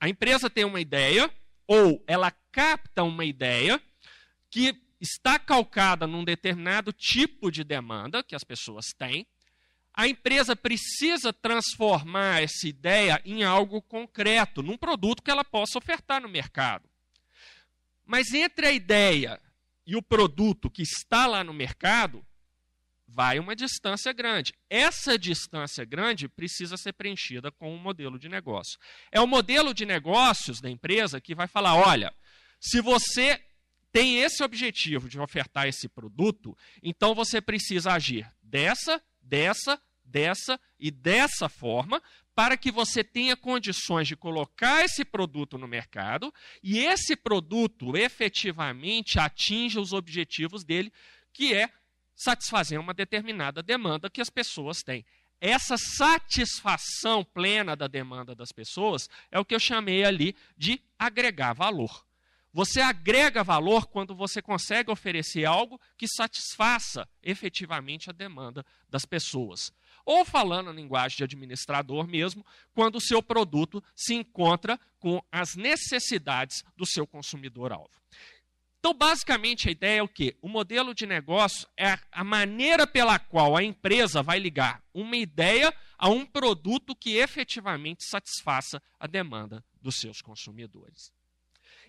A empresa tem uma ideia, ou ela capta uma ideia, que está calcada num determinado tipo de demanda que as pessoas têm, a empresa precisa transformar essa ideia em algo concreto, num produto que ela possa ofertar no mercado. Mas entre a ideia e o produto que está lá no mercado, vai uma distância grande. Essa distância grande precisa ser preenchida com um modelo de negócio. É o modelo de negócios da empresa que vai falar: olha, se você tem esse objetivo de ofertar esse produto, então você precisa agir dessa, dessa, dessa e dessa forma para que você tenha condições de colocar esse produto no mercado e esse produto efetivamente atinja os objetivos dele, que é satisfazer uma determinada demanda que as pessoas têm. Essa satisfação plena da demanda das pessoas é o que eu chamei ali de agregar valor. Você agrega valor quando você consegue oferecer algo que satisfaça efetivamente a demanda das pessoas. Ou falando na linguagem de administrador mesmo, quando o seu produto se encontra com as necessidades do seu consumidor-alvo. Então, basicamente, a ideia é o quê? O modelo de negócio é a maneira pela qual a empresa vai ligar uma ideia a um produto que efetivamente satisfaça a demanda dos seus consumidores.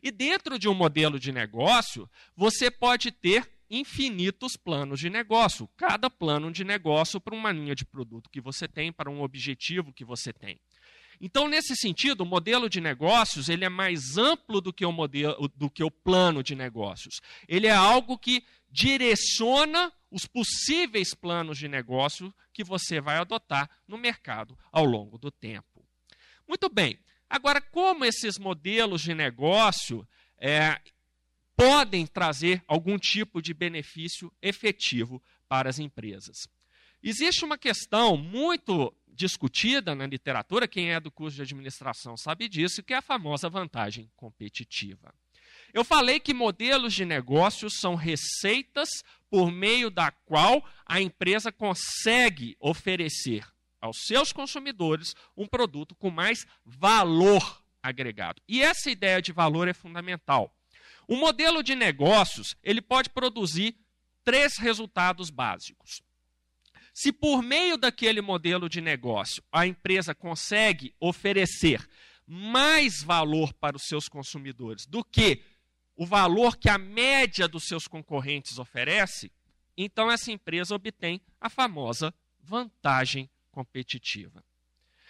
E dentro de um modelo de negócio, você pode ter infinitos planos de negócio, cada plano de negócio para uma linha de produto que você tem, para um objetivo que você tem. Então, nesse sentido, o modelo de negócios ele é mais amplo do que o, modelo, do que o plano de negócios. Ele é algo que direciona os possíveis planos de negócio que você vai adotar no mercado ao longo do tempo. Muito bem, Agora, como esses modelos de negócio é, podem trazer algum tipo de benefício efetivo para as empresas? Existe uma questão muito discutida na literatura, quem é do curso de administração sabe disso, que é a famosa vantagem competitiva. Eu falei que modelos de negócios são receitas por meio da qual a empresa consegue oferecer aos seus consumidores um produto com mais valor agregado. E essa ideia de valor é fundamental. O modelo de negócios, ele pode produzir três resultados básicos. Se por meio daquele modelo de negócio a empresa consegue oferecer mais valor para os seus consumidores do que o valor que a média dos seus concorrentes oferece, então essa empresa obtém a famosa vantagem competitiva.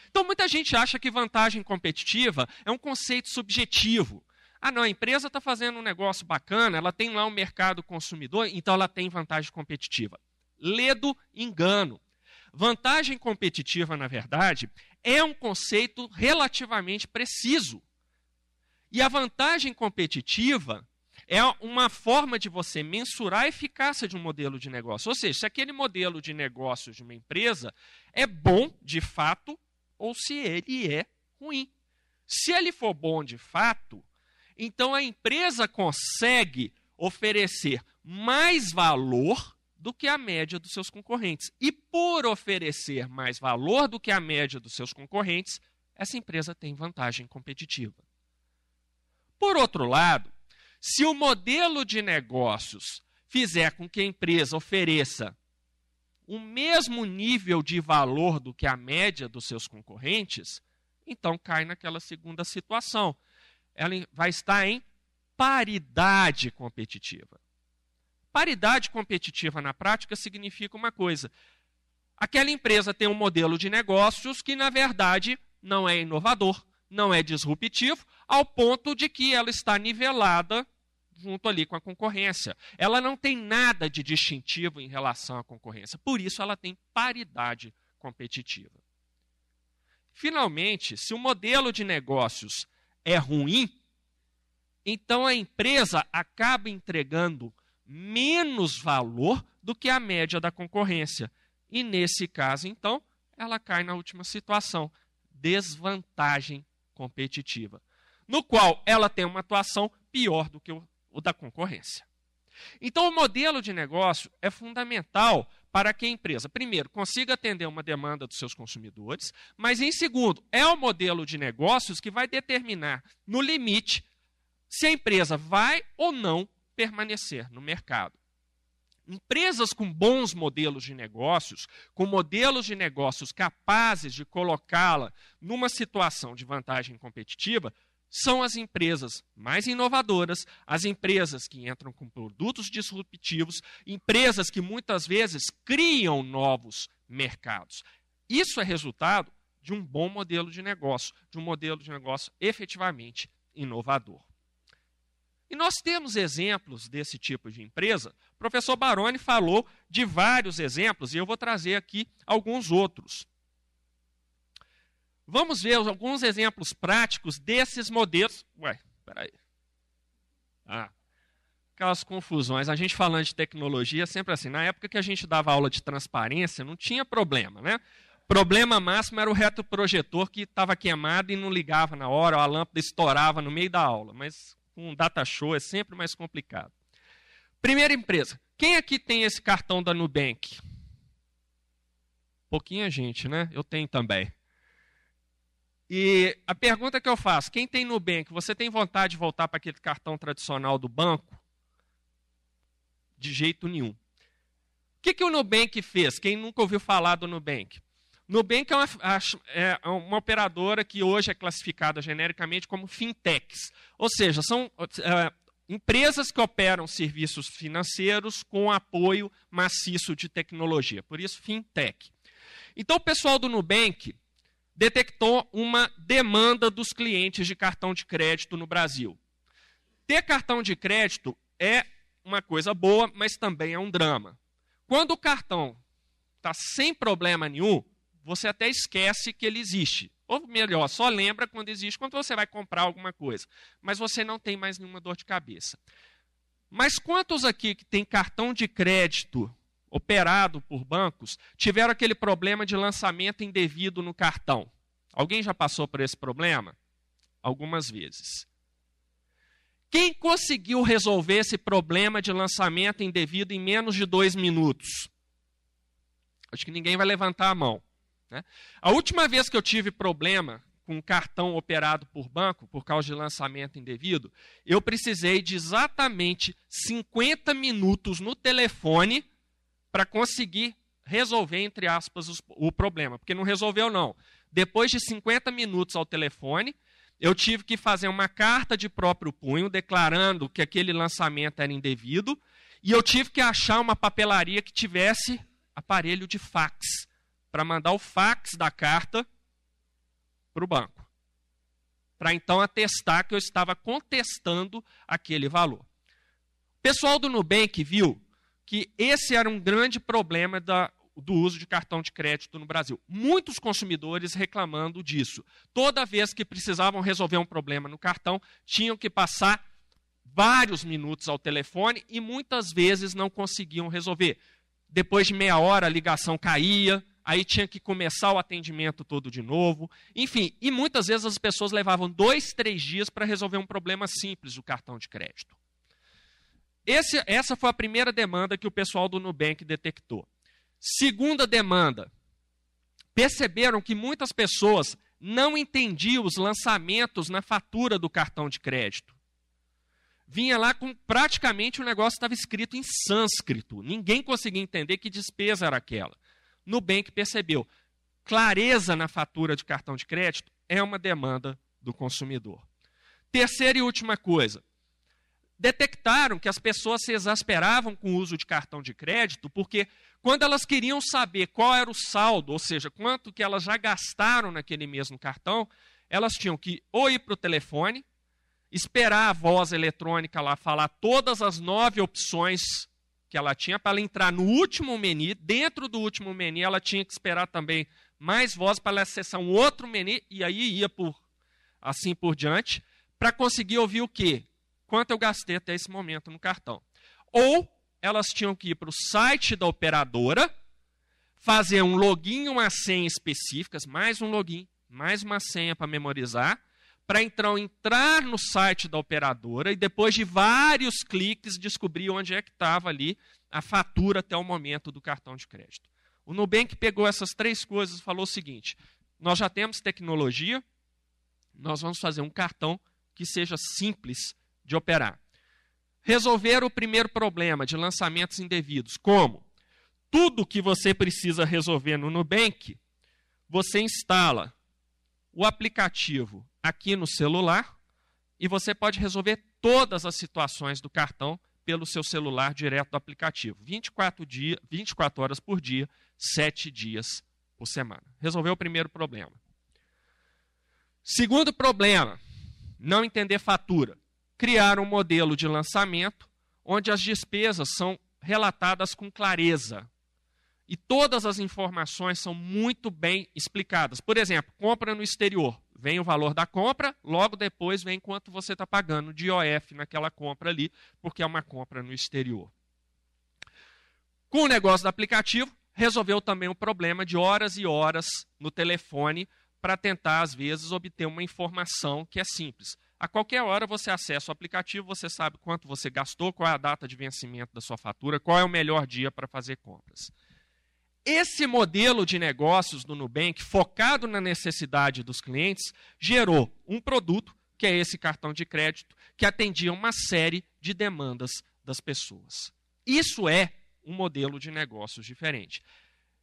Então muita gente acha que vantagem competitiva é um conceito subjetivo. Ah, não, a empresa está fazendo um negócio bacana, ela tem lá um mercado consumidor, então ela tem vantagem competitiva. Ledo engano. Vantagem competitiva, na verdade, é um conceito relativamente preciso. E a vantagem competitiva é uma forma de você mensurar a eficácia de um modelo de negócio. Ou seja, se aquele modelo de negócio de uma empresa é bom de fato ou se ele é ruim. Se ele for bom de fato, então a empresa consegue oferecer mais valor do que a média dos seus concorrentes. E por oferecer mais valor do que a média dos seus concorrentes, essa empresa tem vantagem competitiva. Por outro lado, se o modelo de negócios fizer com que a empresa ofereça o mesmo nível de valor do que a média dos seus concorrentes, então cai naquela segunda situação ela vai estar em paridade competitiva. Paridade competitiva na prática significa uma coisa: aquela empresa tem um modelo de negócios que, na verdade, não é inovador, não é disruptivo, ao ponto de que ela está nivelada junto ali com a concorrência. Ela não tem nada de distintivo em relação à concorrência, por isso ela tem paridade competitiva. Finalmente, se o modelo de negócios é ruim, então a empresa acaba entregando menos valor do que a média da concorrência. E nesse caso, então, ela cai na última situação, desvantagem competitiva, no qual ela tem uma atuação pior do que o, o da concorrência. Então, o modelo de negócio é fundamental para que a empresa, primeiro, consiga atender uma demanda dos seus consumidores, mas, em segundo, é o modelo de negócios que vai determinar, no limite, se a empresa vai ou não permanecer no mercado. Empresas com bons modelos de negócios, com modelos de negócios capazes de colocá-la numa situação de vantagem competitiva, são as empresas mais inovadoras, as empresas que entram com produtos disruptivos, empresas que muitas vezes criam novos mercados. Isso é resultado de um bom modelo de negócio, de um modelo de negócio efetivamente inovador. E nós temos exemplos desse tipo de empresa. O professor Baroni falou de vários exemplos e eu vou trazer aqui alguns outros. Vamos ver alguns exemplos práticos desses modelos. Ué, peraí. Ah, aquelas confusões. A gente falando de tecnologia, sempre assim. Na época que a gente dava aula de transparência, não tinha problema, né? Problema máximo era o retroprojetor que estava queimado e não ligava na hora, ou a lâmpada estourava no meio da aula. Mas com um data show é sempre mais complicado. Primeira empresa. Quem aqui tem esse cartão da Nubank? Pouquinha gente, né? Eu tenho também. E a pergunta que eu faço: quem tem Nubank, você tem vontade de voltar para aquele cartão tradicional do banco? De jeito nenhum. O que, que o Nubank fez? Quem nunca ouviu falar do Nubank? Nubank é uma, é uma operadora que hoje é classificada genericamente como fintechs. Ou seja, são é, empresas que operam serviços financeiros com apoio maciço de tecnologia. Por isso, fintech. Então, o pessoal do Nubank detectou uma demanda dos clientes de cartão de crédito no Brasil. Ter cartão de crédito é uma coisa boa, mas também é um drama. Quando o cartão está sem problema nenhum, você até esquece que ele existe. Ou melhor, só lembra quando existe, quando você vai comprar alguma coisa. Mas você não tem mais nenhuma dor de cabeça. Mas quantos aqui que tem cartão de crédito operado por bancos, tiveram aquele problema de lançamento indevido no cartão. Alguém já passou por esse problema? Algumas vezes. Quem conseguiu resolver esse problema de lançamento indevido em menos de dois minutos? Acho que ninguém vai levantar a mão. Né? A última vez que eu tive problema com cartão operado por banco, por causa de lançamento indevido, eu precisei de exatamente 50 minutos no telefone para conseguir resolver, entre aspas, o problema. Porque não resolveu, não. Depois de 50 minutos ao telefone, eu tive que fazer uma carta de próprio punho declarando que aquele lançamento era indevido e eu tive que achar uma papelaria que tivesse aparelho de fax para mandar o fax da carta para o banco. Para então atestar que eu estava contestando aquele valor. O pessoal do Nubank viu que esse era um grande problema da, do uso de cartão de crédito no Brasil. Muitos consumidores reclamando disso. Toda vez que precisavam resolver um problema no cartão, tinham que passar vários minutos ao telefone e muitas vezes não conseguiam resolver. Depois de meia hora a ligação caía, aí tinha que começar o atendimento todo de novo. Enfim, e muitas vezes as pessoas levavam dois, três dias para resolver um problema simples do cartão de crédito. Esse, essa foi a primeira demanda que o pessoal do Nubank detectou. Segunda demanda. Perceberam que muitas pessoas não entendiam os lançamentos na fatura do cartão de crédito. Vinha lá com praticamente o negócio estava escrito em sânscrito. Ninguém conseguia entender que despesa era aquela. Nubank percebeu. Clareza na fatura de cartão de crédito é uma demanda do consumidor. Terceira e última coisa detectaram que as pessoas se exasperavam com o uso de cartão de crédito, porque quando elas queriam saber qual era o saldo, ou seja, quanto que elas já gastaram naquele mesmo cartão, elas tinham que ou ir para o telefone, esperar a voz eletrônica lá falar todas as nove opções que ela tinha para ela entrar no último menu. Dentro do último menu, ela tinha que esperar também mais voz para ela acessar um outro menu e aí ia por assim por diante para conseguir ouvir o quê? Quanto eu gastei até esse momento no cartão. Ou elas tinham que ir para o site da operadora, fazer um login e uma senha específicas, mais um login, mais uma senha para memorizar, para então entrar no site da operadora e depois de vários cliques descobrir onde é que estava ali a fatura até o momento do cartão de crédito. O Nubank pegou essas três coisas e falou o seguinte: nós já temos tecnologia, nós vamos fazer um cartão que seja simples de operar. Resolver o primeiro problema de lançamentos indevidos. Como? Tudo que você precisa resolver no Nubank, você instala o aplicativo aqui no celular e você pode resolver todas as situações do cartão pelo seu celular direto do aplicativo. 24, dia, 24 horas por dia, 7 dias por semana. Resolveu o primeiro problema. Segundo problema, não entender fatura criar um modelo de lançamento onde as despesas são relatadas com clareza. E todas as informações são muito bem explicadas. Por exemplo, compra no exterior. Vem o valor da compra, logo depois vem quanto você está pagando de IOF naquela compra ali, porque é uma compra no exterior. Com o negócio do aplicativo, resolveu também o problema de horas e horas no telefone para tentar, às vezes, obter uma informação que é simples. A qualquer hora você acessa o aplicativo, você sabe quanto você gastou, qual é a data de vencimento da sua fatura, qual é o melhor dia para fazer compras. Esse modelo de negócios do Nubank, focado na necessidade dos clientes, gerou um produto, que é esse cartão de crédito, que atendia uma série de demandas das pessoas. Isso é um modelo de negócios diferente.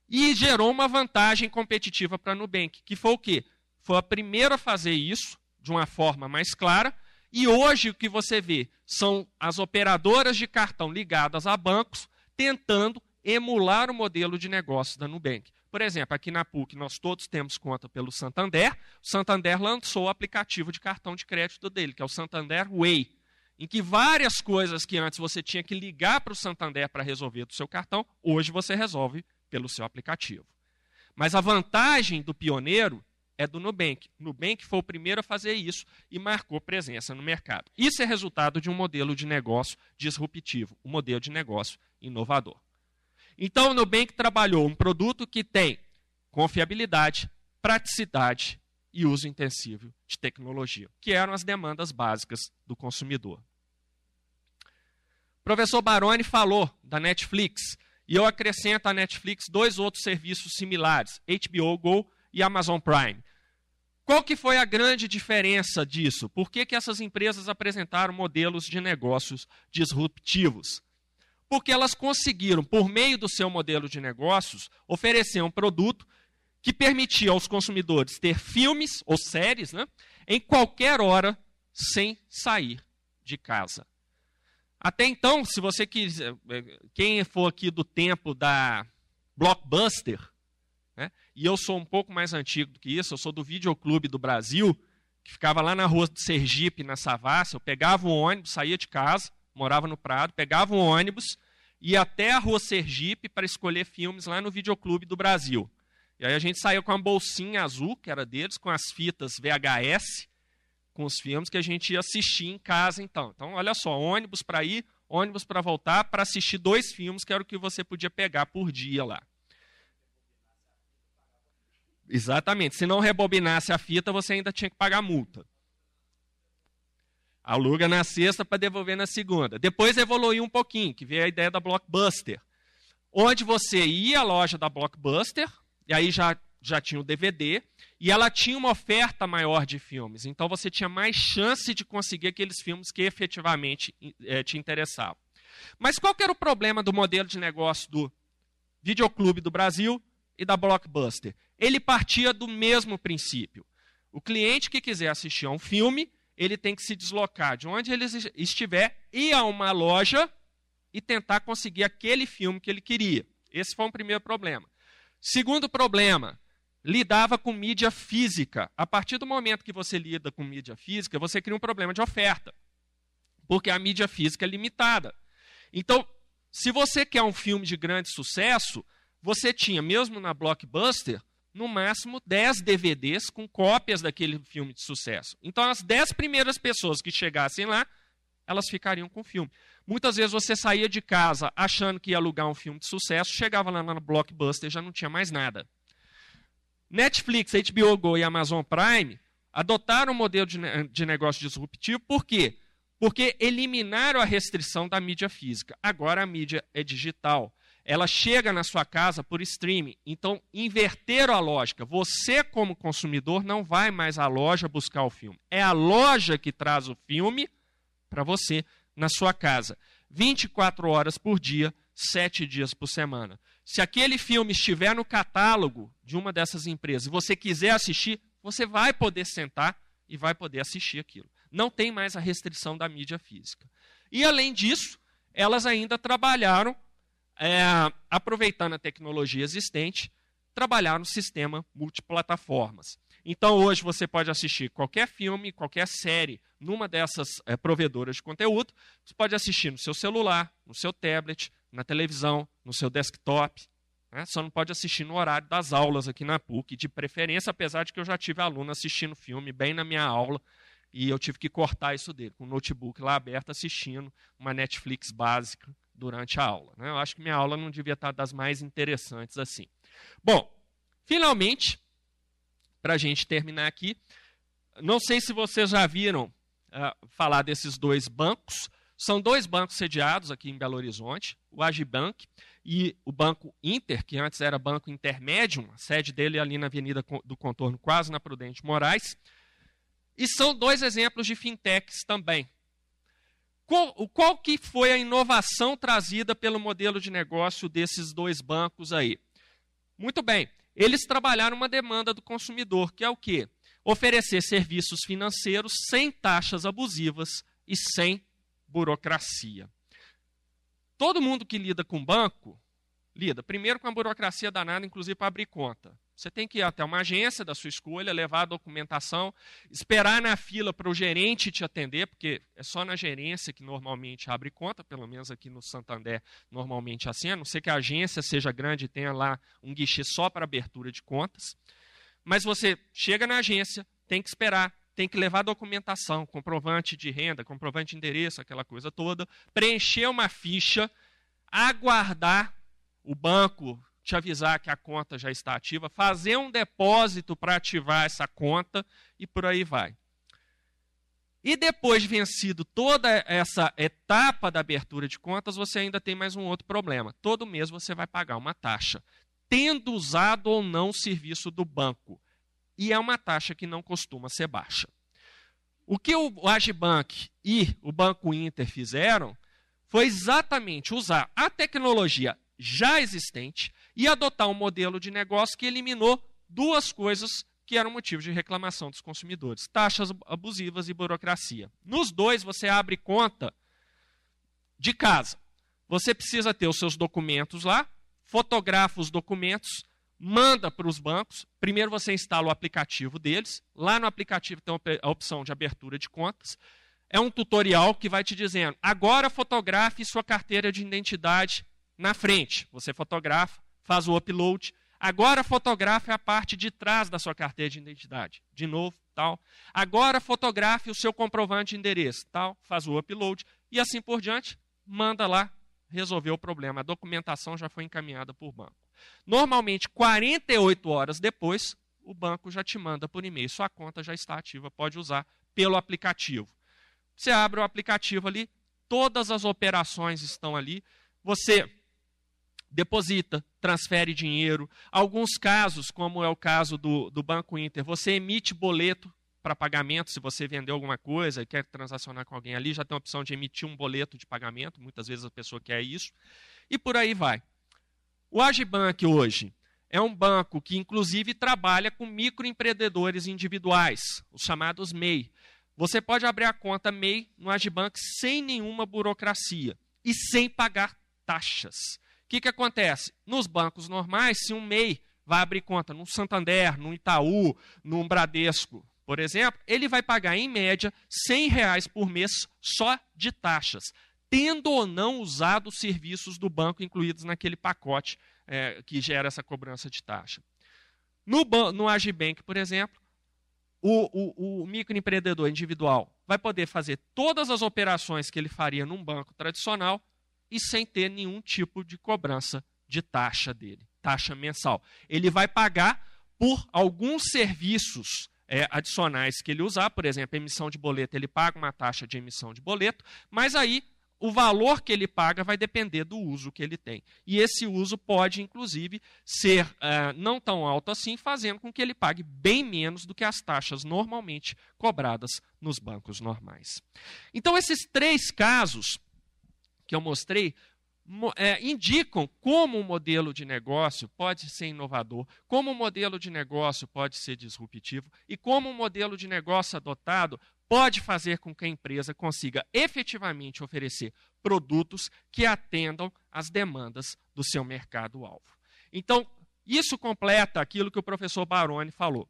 E gerou uma vantagem competitiva para a Nubank, que foi o quê? Foi a primeira a fazer isso, de uma forma mais clara. E hoje o que você vê são as operadoras de cartão ligadas a bancos tentando emular o modelo de negócio da Nubank. Por exemplo, aqui na PUC nós todos temos conta pelo Santander. O Santander lançou o aplicativo de cartão de crédito dele, que é o Santander Way, em que várias coisas que antes você tinha que ligar para o Santander para resolver do seu cartão, hoje você resolve pelo seu aplicativo. Mas a vantagem do pioneiro é do Nubank. Nubank foi o primeiro a fazer isso e marcou presença no mercado. Isso é resultado de um modelo de negócio disruptivo, um modelo de negócio inovador. Então, o Nubank trabalhou um produto que tem confiabilidade, praticidade e uso intensivo de tecnologia, que eram as demandas básicas do consumidor. O professor Baroni falou da Netflix, e eu acrescento à Netflix dois outros serviços similares, HBO Go e Amazon Prime. Qual que foi a grande diferença disso? Por que, que essas empresas apresentaram modelos de negócios disruptivos? Porque elas conseguiram, por meio do seu modelo de negócios, oferecer um produto que permitia aos consumidores ter filmes ou séries né, em qualquer hora sem sair de casa. Até então, se você quiser, quem for aqui do tempo da Blockbuster, e eu sou um pouco mais antigo do que isso, eu sou do Videoclube do Brasil, que ficava lá na rua Sergipe, na Savassi, eu pegava um ônibus, saía de casa, morava no Prado, pegava um ônibus, ia até a rua Sergipe para escolher filmes lá no Videoclube do Brasil. E aí a gente saiu com uma bolsinha azul, que era deles, com as fitas VHS, com os filmes que a gente ia assistir em casa então. Então, olha só, ônibus para ir, ônibus para voltar, para assistir dois filmes, que era o que você podia pegar por dia lá. Exatamente. Se não rebobinasse a fita, você ainda tinha que pagar multa. Aluga na sexta para devolver na segunda. Depois evoluiu um pouquinho, que veio a ideia da Blockbuster. Onde você ia à loja da Blockbuster, e aí já, já tinha o DVD, e ela tinha uma oferta maior de filmes. Então você tinha mais chance de conseguir aqueles filmes que efetivamente é, te interessavam. Mas qual era o problema do modelo de negócio do Videoclube do Brasil e da Blockbuster? Ele partia do mesmo princípio. O cliente que quiser assistir a um filme, ele tem que se deslocar de onde ele estiver, ir a uma loja e tentar conseguir aquele filme que ele queria. Esse foi um primeiro problema. Segundo problema, lidava com mídia física. A partir do momento que você lida com mídia física, você cria um problema de oferta. Porque a mídia física é limitada. Então, se você quer um filme de grande sucesso, você tinha, mesmo na Blockbuster, no máximo 10 DVDs com cópias daquele filme de sucesso. Então, as 10 primeiras pessoas que chegassem lá, elas ficariam com o filme. Muitas vezes você saía de casa achando que ia alugar um filme de sucesso, chegava lá na Blockbuster e já não tinha mais nada. Netflix, HBO Go e Amazon Prime adotaram um modelo de, de negócio disruptivo, por quê? Porque eliminaram a restrição da mídia física. Agora a mídia é digital. Ela chega na sua casa por streaming. Então, inverteram a lógica. Você, como consumidor, não vai mais à loja buscar o filme. É a loja que traz o filme para você na sua casa. 24 horas por dia, 7 dias por semana. Se aquele filme estiver no catálogo de uma dessas empresas e você quiser assistir, você vai poder sentar e vai poder assistir aquilo. Não tem mais a restrição da mídia física. E além disso, elas ainda trabalharam, é, aproveitando a tecnologia existente, trabalhar no sistema multiplataformas. Então hoje você pode assistir qualquer filme, qualquer série numa dessas é, provedoras de conteúdo. Você pode assistir no seu celular, no seu tablet, na televisão, no seu desktop. Né? Só não pode assistir no horário das aulas aqui na PUC, de preferência, apesar de que eu já tive aluno assistindo filme bem na minha aula e eu tive que cortar isso dele, com o notebook lá aberto assistindo uma Netflix básica durante a aula. Né? Eu acho que minha aula não devia estar das mais interessantes assim. Bom, finalmente, para a gente terminar aqui, não sei se vocês já viram uh, falar desses dois bancos. São dois bancos sediados aqui em Belo Horizonte, o Agibank e o Banco Inter, que antes era Banco Intermédium, a sede dele é ali na Avenida do Contorno, quase na Prudente Moraes. E são dois exemplos de fintechs também. Qual, qual que foi a inovação trazida pelo modelo de negócio desses dois bancos aí? Muito bem, eles trabalharam uma demanda do consumidor, que é o quê? Oferecer serviços financeiros sem taxas abusivas e sem burocracia. Todo mundo que lida com banco, lida primeiro com a burocracia danada, inclusive para abrir conta. Você tem que ir até uma agência da sua escolha, levar a documentação, esperar na fila para o gerente te atender, porque é só na gerência que normalmente abre conta, pelo menos aqui no Santander, normalmente assim, a não ser que a agência seja grande e tenha lá um guichê só para abertura de contas. Mas você chega na agência, tem que esperar, tem que levar documentação, comprovante de renda, comprovante de endereço, aquela coisa toda, preencher uma ficha, aguardar o banco te avisar que a conta já está ativa, fazer um depósito para ativar essa conta e por aí vai. E depois de vencido toda essa etapa da abertura de contas, você ainda tem mais um outro problema. Todo mês você vai pagar uma taxa, tendo usado ou não o serviço do banco. e é uma taxa que não costuma ser baixa. O que o Agibank e o Banco Inter fizeram foi exatamente usar a tecnologia já existente e adotar um modelo de negócio que eliminou duas coisas que eram motivo de reclamação dos consumidores: taxas abusivas e burocracia. Nos dois, você abre conta de casa. Você precisa ter os seus documentos lá, fotografa os documentos, manda para os bancos. Primeiro você instala o aplicativo deles. Lá no aplicativo tem a opção de abertura de contas. É um tutorial que vai te dizendo: agora fotografe sua carteira de identidade na frente. Você fotografa, faz o upload. Agora fotografe a parte de trás da sua carteira de identidade. De novo, tal. Agora fotografe o seu comprovante de endereço, tal. Faz o upload e assim por diante. Manda lá, resolveu o problema. A documentação já foi encaminhada por banco. Normalmente, 48 horas depois, o banco já te manda por e-mail. Sua conta já está ativa, pode usar pelo aplicativo. Você abre o aplicativo ali, todas as operações estão ali. Você deposita, transfere dinheiro. Alguns casos, como é o caso do, do Banco Inter, você emite boleto para pagamento, se você vendeu alguma coisa e quer transacionar com alguém ali, já tem a opção de emitir um boleto de pagamento, muitas vezes a pessoa quer isso, e por aí vai. O Agibank hoje é um banco que, inclusive, trabalha com microempreendedores individuais, os chamados MEI. Você pode abrir a conta MEI no Agibank sem nenhuma burocracia e sem pagar taxas. Que, que acontece? Nos bancos normais, se um MEI vai abrir conta no Santander, no Itaú, no Bradesco, por exemplo, ele vai pagar, em média, R$ reais por mês só de taxas tendo ou não usado os serviços do banco incluídos naquele pacote é, que gera essa cobrança de taxa. No, no Agibank, por exemplo, o, o, o microempreendedor individual vai poder fazer todas as operações que ele faria num banco tradicional e sem ter nenhum tipo de cobrança de taxa dele, taxa mensal. Ele vai pagar por alguns serviços é, adicionais que ele usar, por exemplo, emissão de boleto, ele paga uma taxa de emissão de boleto, mas aí o valor que ele paga vai depender do uso que ele tem. E esse uso pode, inclusive, ser uh, não tão alto assim, fazendo com que ele pague bem menos do que as taxas normalmente cobradas nos bancos normais. Então, esses três casos que eu mostrei é, indicam como o modelo de negócio pode ser inovador, como o modelo de negócio pode ser disruptivo e como o modelo de negócio adotado pode fazer com que a empresa consiga efetivamente oferecer produtos que atendam às demandas do seu mercado-alvo. Então, isso completa aquilo que o professor Baroni falou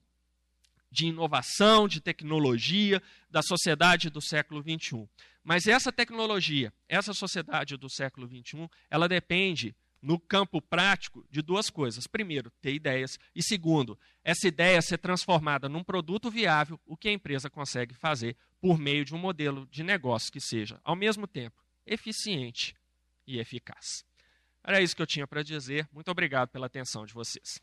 de inovação, de tecnologia, da sociedade do século XXI. Mas essa tecnologia, essa sociedade do século XXI, ela depende no campo prático de duas coisas. Primeiro, ter ideias. E segundo, essa ideia ser transformada num produto viável, o que a empresa consegue fazer por meio de um modelo de negócio que seja, ao mesmo tempo, eficiente e eficaz. Era isso que eu tinha para dizer. Muito obrigado pela atenção de vocês.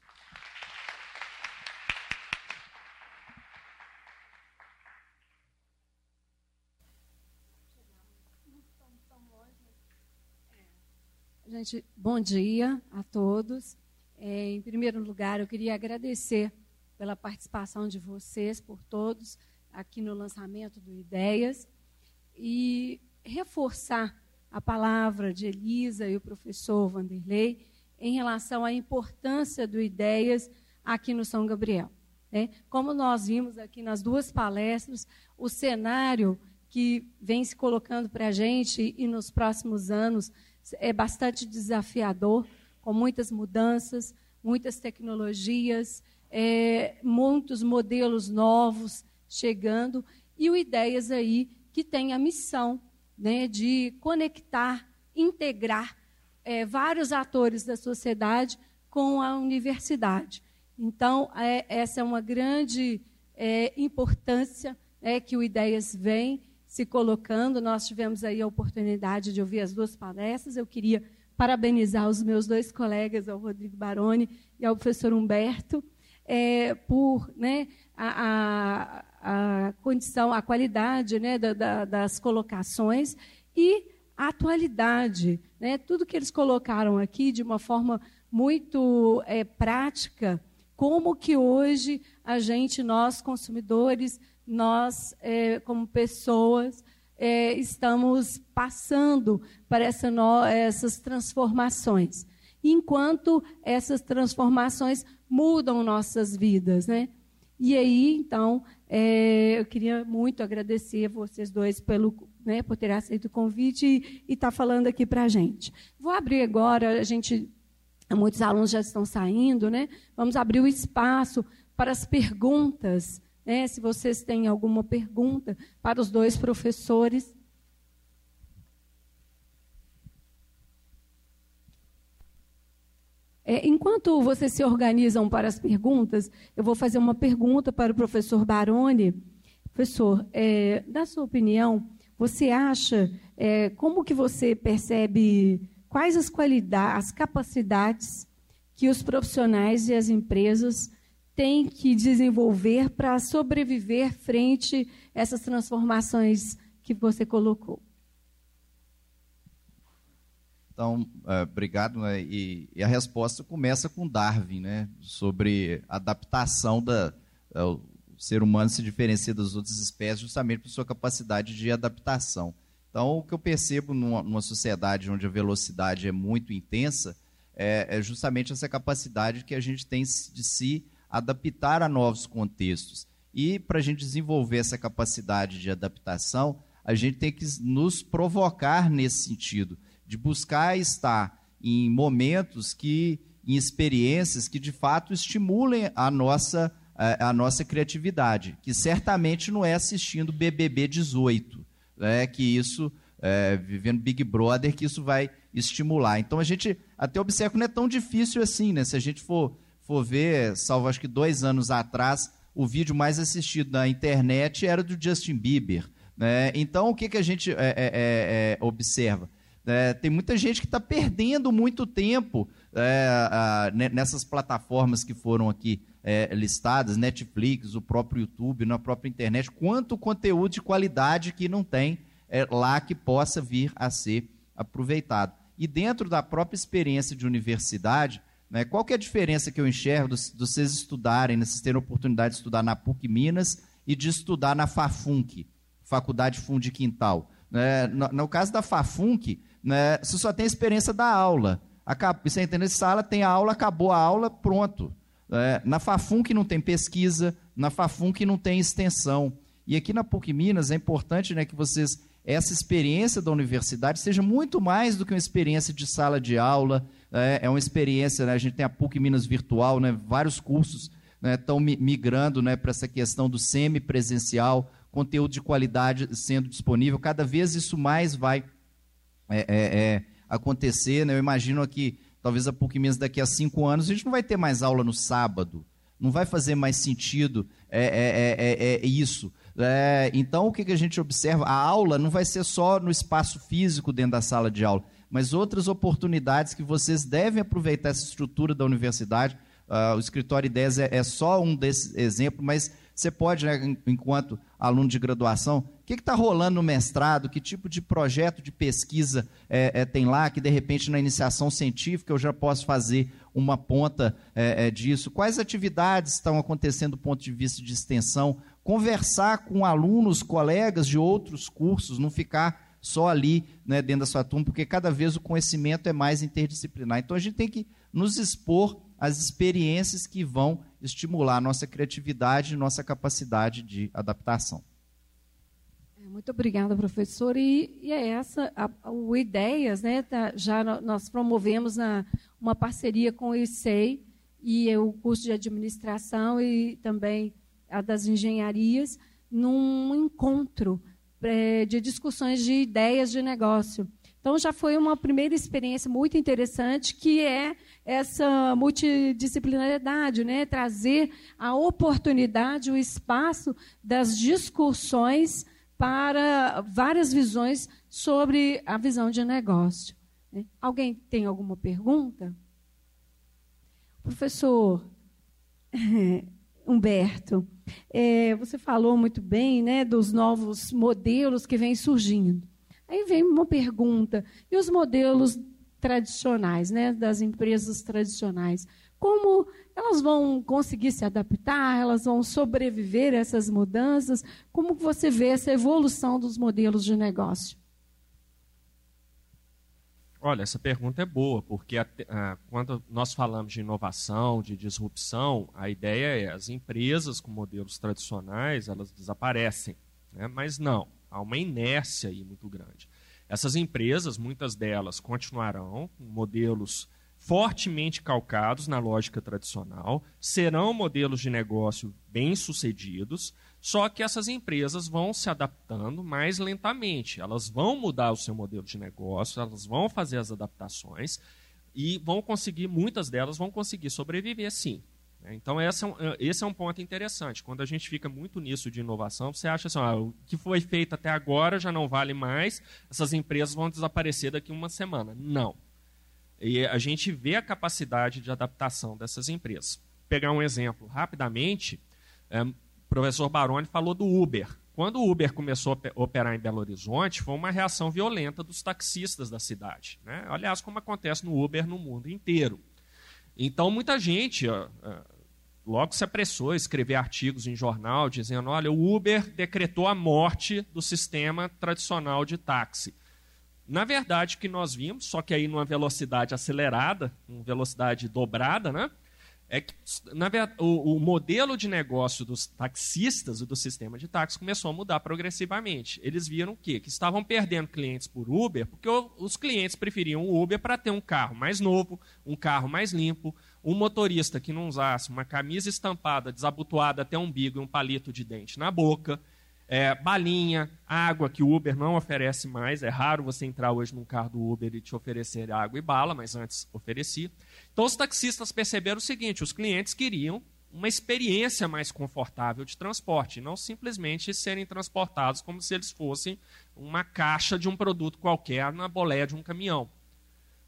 Gente, bom dia a todos. É, em primeiro lugar, eu queria agradecer pela participação de vocês, por todos, aqui no lançamento do Ideias, e reforçar a palavra de Elisa e o professor Vanderlei em relação à importância do Ideias aqui no São Gabriel. Né? Como nós vimos aqui nas duas palestras, o cenário que vem se colocando para a gente e nos próximos anos é bastante desafiador, com muitas mudanças, muitas tecnologias, é, muitos modelos novos chegando e o Ideias aí que tem a missão né, de conectar, integrar é, vários atores da sociedade com a universidade. Então, é, essa é uma grande é, importância é, que o Ideias vem se colocando. Nós tivemos aí a oportunidade de ouvir as duas palestras. Eu queria parabenizar os meus dois colegas, ao Rodrigo Baroni e ao professor Humberto, é, por né, a, a, a, condição, a qualidade né, da, da, das colocações e a atualidade. Né, tudo que eles colocaram aqui de uma forma muito é, prática como que hoje a gente, nós consumidores, nós é, como pessoas, é, estamos passando para essa no, essas transformações. Enquanto essas transformações mudam nossas vidas, né? E aí, então, é, eu queria muito agradecer a vocês dois pelo, né, por ter aceito o convite e estar tá falando aqui para a gente. Vou abrir agora, a gente Muitos alunos já estão saindo, né? Vamos abrir o espaço para as perguntas. Né? Se vocês têm alguma pergunta para os dois professores. É, enquanto vocês se organizam para as perguntas, eu vou fazer uma pergunta para o professor Baroni. Professor, é, na sua opinião, você acha, é, como que você percebe quais as qualidades, as capacidades que os profissionais e as empresas têm que desenvolver para sobreviver frente a essas transformações que você colocou. Então, é, obrigado. Né? E, e, a resposta começa com Darwin, né? sobre adaptação da. É, o ser humano se diferencia das outras espécies justamente por sua capacidade de adaptação. Então, o que eu percebo numa, numa sociedade onde a velocidade é muito intensa é, é, justamente essa capacidade que a gente tem de se adaptar a novos contextos. E para a gente desenvolver essa capacidade de adaptação, a gente tem que nos provocar nesse sentido, de buscar estar em momentos que, em experiências que de fato estimulem a nossa, a, a nossa criatividade, que certamente não é assistindo BBB 18 né, que isso, é, vivendo Big Brother, que isso vai estimular. Então a gente até observa que não é tão difícil assim, né? Se a gente for, for ver, salvo acho que dois anos atrás, o vídeo mais assistido na internet era do Justin Bieber. Né? Então o que, que a gente é, é, é, é observa? É, tem muita gente que está perdendo muito tempo a, nessas plataformas que foram aqui é, listadas, Netflix, o próprio YouTube, na própria internet, quanto conteúdo de qualidade que não tem é, lá que possa vir a ser aproveitado. E dentro da própria experiência de universidade, qual que é a diferença que eu enxergo de vocês estudarem, né, vocês terem a oportunidade de estudar na PUC Minas e de estudar na FAFUNC, Faculdade Fundo Quintal? Né, no, caso da FAFUNC, né, você só tem a experiência da aula. Você entende? Sala tem a aula, acabou a aula, pronto. É, na que não tem pesquisa, na que não tem extensão. E aqui na PUC Minas é importante né, que vocês, essa experiência da universidade seja muito mais do que uma experiência de sala de aula, é, é uma experiência, né, a gente tem a PUC Minas virtual, né, vários cursos estão né, migrando né, para essa questão do semipresencial, conteúdo de qualidade sendo disponível, cada vez isso mais vai é, é, é acontecer. Né, eu imagino aqui talvez a PUC Minas daqui a cinco anos, a gente não vai ter mais aula no sábado. Não vai fazer mais sentido é, é, é, é isso. então, o que, que a gente observa? A aula não vai ser só no espaço físico dentro da sala de aula, mas outras oportunidades que vocês devem aproveitar essa estrutura da universidade. Uh, o escritório Ideias é, é só um desses exemplos, mas você pode, né, enquanto aluno de graduação, o que está rolando no mestrado, que tipo de projeto de pesquisa é, é, tem lá, que de repente na iniciação científica eu já posso fazer uma ponta é, é disso, quais atividades estão acontecendo do ponto de vista de extensão, conversar com alunos, colegas de outros cursos, não ficar só ali né, dentro da sua turma, porque cada vez o conhecimento é mais interdisciplinar. Então a gente tem que nos expor às experiências que vão estimular nossa criatividade e nossa capacidade de adaptação. É, muito obrigada, professor. E, e é essa, a, o Ideias, né, tá, já nós promovemos na, uma parceria com o ICEI e o curso de administração e também a das engenharias, num encontro é, de discussões de ideias de negócio. Então, já foi uma primeira experiência muito interessante, que é essa multidisciplinariedade, né? trazer a oportunidade, o espaço das discussões para várias visões sobre a visão de negócio. Né? Alguém tem alguma pergunta? Professor Humberto, é, você falou muito bem né, dos novos modelos que vêm surgindo. Aí vem uma pergunta: e os modelos tradicionais, né, das empresas tradicionais? como elas vão conseguir se adaptar, elas vão sobreviver a essas mudanças? Como você vê essa evolução dos modelos de negócio? Olha, essa pergunta é boa, porque a, a, quando nós falamos de inovação, de disrupção, a ideia é as empresas com modelos tradicionais elas desaparecem, né? mas não, há uma inércia aí muito grande. Essas empresas, muitas delas, continuarão com modelos fortemente calcados na lógica tradicional, serão modelos de negócio bem-sucedidos, só que essas empresas vão se adaptando mais lentamente. Elas vão mudar o seu modelo de negócio, elas vão fazer as adaptações e vão conseguir, muitas delas vão conseguir sobreviver sim. Né? Então, esse é, um, esse é um ponto interessante. Quando a gente fica muito nisso de inovação, você acha assim, ah, o que foi feito até agora já não vale mais, essas empresas vão desaparecer daqui uma semana. Não. E a gente vê a capacidade de adaptação dessas empresas. Vou pegar um exemplo rapidamente, é, o professor Baroni falou do Uber. Quando o Uber começou a operar em Belo Horizonte, foi uma reação violenta dos taxistas da cidade. Né? Aliás, como acontece no Uber no mundo inteiro. Então, muita gente ó, logo se apressou a escrever artigos em jornal dizendo: olha, o Uber decretou a morte do sistema tradicional de táxi. Na verdade, o que nós vimos, só que aí numa velocidade acelerada, uma velocidade dobrada, né? É que na verdade, o, o, modelo de negócio dos taxistas e do sistema de táxi começou a mudar progressivamente. Eles viram o quê? Que estavam perdendo clientes por Uber, porque o, os clientes preferiam o Uber para ter um carro mais novo, um carro mais limpo, um motorista que não usasse uma camisa estampada, desabotoada até o umbigo e um palito de dente na boca é, balinha, água que o Uber não oferece mais. É raro você entrar hoje num carro do Uber e te oferecer água e bala, mas antes oferecia. Então os taxistas perceberam o seguinte: os clientes queriam uma experiência mais confortável de transporte, não simplesmente serem transportados como se eles fossem uma caixa de um produto qualquer na boleia de um caminhão.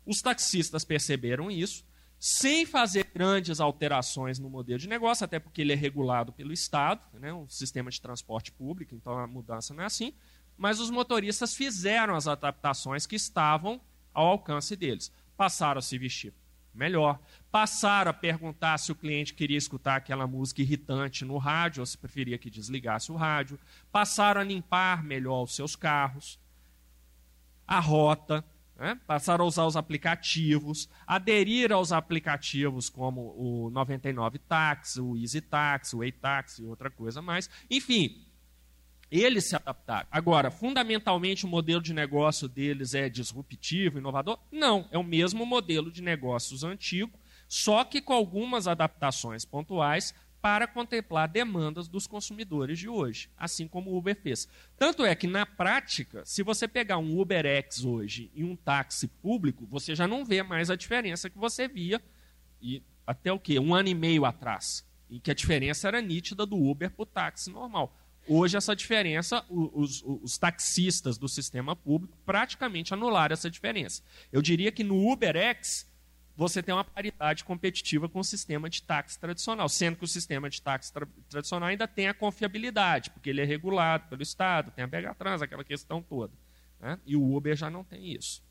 Os taxistas perceberam isso sem fazer grandes alterações no modelo de negócio, até porque ele é regulado pelo Estado, né, um sistema de transporte público, então a mudança não é assim. Mas os motoristas fizeram as adaptações que estavam ao alcance deles. Passaram a se vestir melhor, passaram a perguntar se o cliente queria escutar aquela música irritante no rádio ou se preferia que desligasse o rádio, passaram a limpar melhor os seus carros, a rota, né? passaram a usar os aplicativos, aderir aos aplicativos como o 99 Taxi, o Easy Taxi, o Taxi e outra coisa mais. Enfim, eles se adaptaram. Agora, fundamentalmente, o modelo de negócio deles é disruptivo, inovador? Não, é o mesmo modelo de negócios antigo, só que com algumas adaptações pontuais para contemplar demandas dos consumidores de hoje, assim como o Uber fez. Tanto é que, na prática, se você pegar um UberX hoje e um táxi público, você já não vê mais a diferença que você via e até o quê? Um ano e meio atrás, em que a diferença era nítida do Uber para o táxi normal. Hoje, essa diferença, os, os, os, taxistas do sistema público praticamente anularam essa diferença. Eu diria que no UberX, você tem uma paridade competitiva com o sistema de táxi tradicional, sendo que o sistema de táxi tra tradicional ainda tem a confiabilidade, porque ele é regulado pelo Estado, tem a BH Trans, aquela questão toda. Né? E o Uber já não tem isso.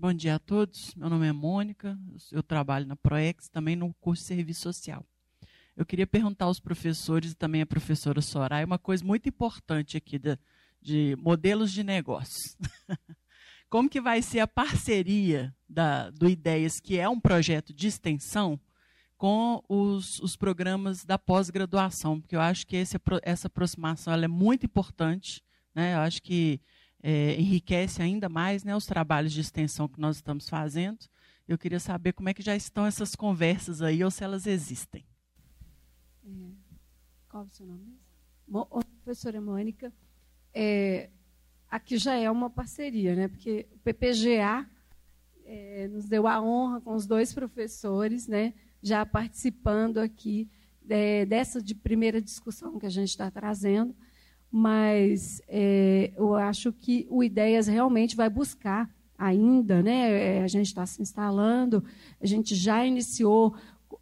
Bom dia a todos. Meu nome é Mônica, eu trabalho na Proex, também no curso de Serviço Social. Eu queria perguntar aos professores e também à professora Soraya uma coisa muito importante aqui de, de modelos de negócios. Como que vai ser a parceria da, do Ideias, que é um projeto de extensão, com os, os programas da pós-graduação? Porque eu acho que esse, essa aproximação é muito importante. Né? Eu acho que é, enriquece ainda mais né, os trabalhos de extensão que nós estamos fazendo. Eu queria saber como é que já estão essas conversas aí, ou se elas existem. É, qual o seu nome mesmo? professora Mônica, é, aqui já é uma parceria, né? Porque o PPGA é, nos deu a honra com os dois professores, né? Já participando aqui é, dessa de primeira discussão que a gente está trazendo, mas é, eu acho que o Ideias realmente vai buscar ainda, né? É, a gente está se instalando, a gente já iniciou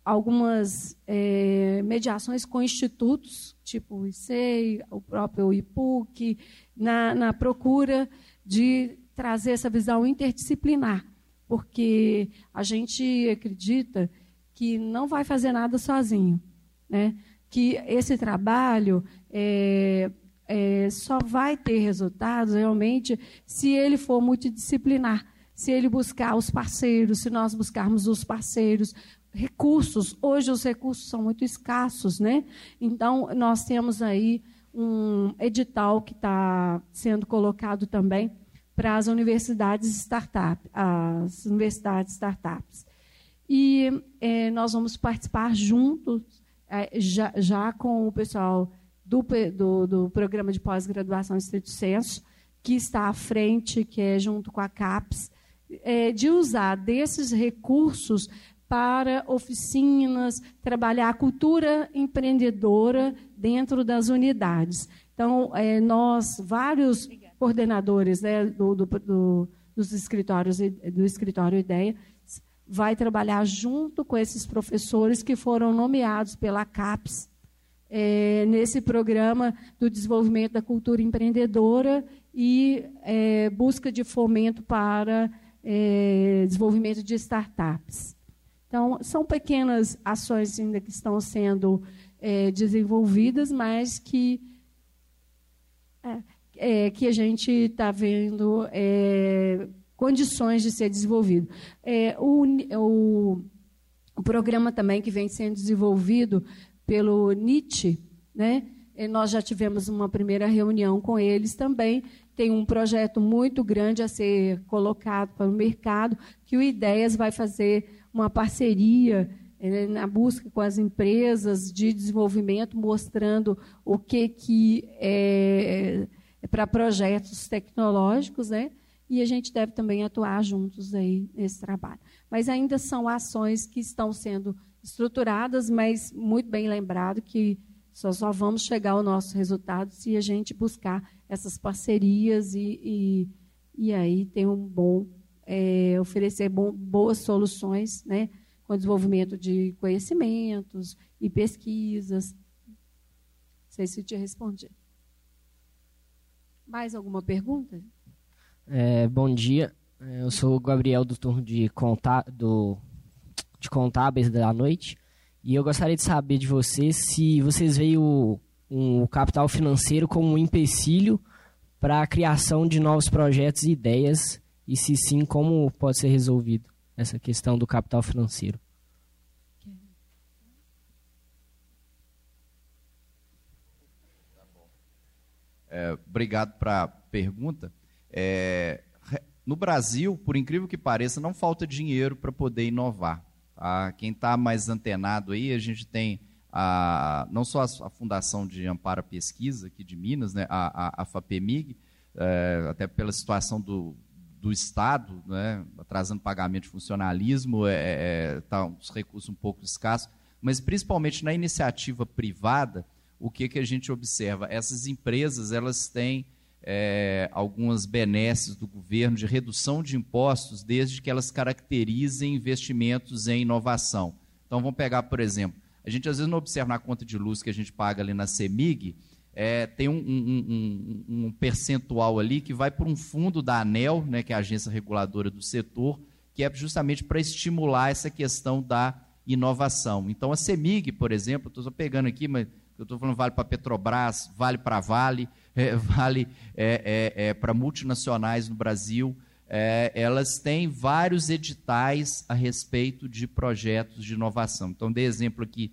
algumas é, mediações com institutos, tipo o ICEI, o próprio IPUC, na, na procura de trazer essa visão interdisciplinar, porque a gente acredita que não vai fazer nada sozinho, né? que esse trabalho é, é, só vai ter resultados realmente se ele for multidisciplinar, se ele buscar os parceiros, se nós buscarmos os parceiros, recursos. Hoje os recursos são muito escassos, né? Então nós temos aí um edital que está sendo colocado também para as universidades startup, as universidades startups. E é, nós vamos participar juntos, é, já, já com o pessoal do, do, do programa de pós-graduação Estrito Senso, que está à frente, que é junto com a CAPES, é, de usar desses recursos para oficinas, trabalhar a cultura empreendedora dentro das unidades. Então, é, nós, vários Obrigada. coordenadores né, do, do, do, dos escritórios do escritório Ideia, vai trabalhar junto com esses professores que foram nomeados pela CAPES é, nesse programa do desenvolvimento da cultura empreendedora e é, busca de fomento para é, desenvolvimento de startups. Então, são pequenas ações ainda que estão sendo é, desenvolvidas, mas que, é, é, que a gente está vendo condições de ser desenvolvido. O, o, o, programa também que vem sendo desenvolvido pelo NIT, né? nós já tivemos uma primeira reunião com eles também. Tem um projeto muito grande a ser colocado para o mercado, que o Ideias vai fazer uma parceria é, na busca com as empresas de desenvolvimento, mostrando o que, que é, é para projetos tecnológicos, né? E a gente deve também atuar juntos aí nesse trabalho. Mas ainda são ações que estão sendo estruturadas, mas muito bem lembrado que só, só vamos chegar ao nosso resultado se a gente buscar essas parcerias e, e, e aí ter um bom é, oferecer bom, boas soluções, né, com desenvolvimento de conhecimentos e pesquisas. Não sei se eu te respondi. Mais alguma pergunta? É, bom dia. Eu sou o Gabriel do turno de, contá do, de contábeis da noite. E eu gostaria de saber de vocês se vocês veem o, um, o capital financeiro como um empecilho para a criação de novos projetos e ideias e se sim, como pode ser resolvido essa questão do capital financeiro? É, obrigado para a pergunta. É, no Brasil, por incrível que pareça, não falta dinheiro para poder inovar. Tá? Quem está mais antenado aí, a gente tem a, não só a, Fundação de Amparo à Pesquisa aqui de Minas, né, a, a, a FAPEMIG, é, até pela situação do, do Estado, né, atrasando pagamento de funcionalismo, está é, é, tá os recursos um pouco escassos, mas principalmente na iniciativa privada, o que, que a gente observa? Essas empresas elas têm é, algumas benesses do governo de redução de impostos, desde que elas caracterizem investimentos em inovação. Então, vamos pegar, por exemplo, a gente às vezes não observa na conta de luz que a gente paga ali na CEMIG, é, tem um, um, um, um, percentual ali que vai para um fundo da ANEL, né, que é a agência reguladora do setor, que é justamente para estimular essa questão da inovação. Então, a CEMIG, por exemplo, estou só pegando aqui, mas eu estou falando vale para Petrobras, vale para Vale, é, vale é, é, para multinacionais no Brasil, é, elas têm vários editais a respeito de projetos de inovação. Então, dei exemplo aqui,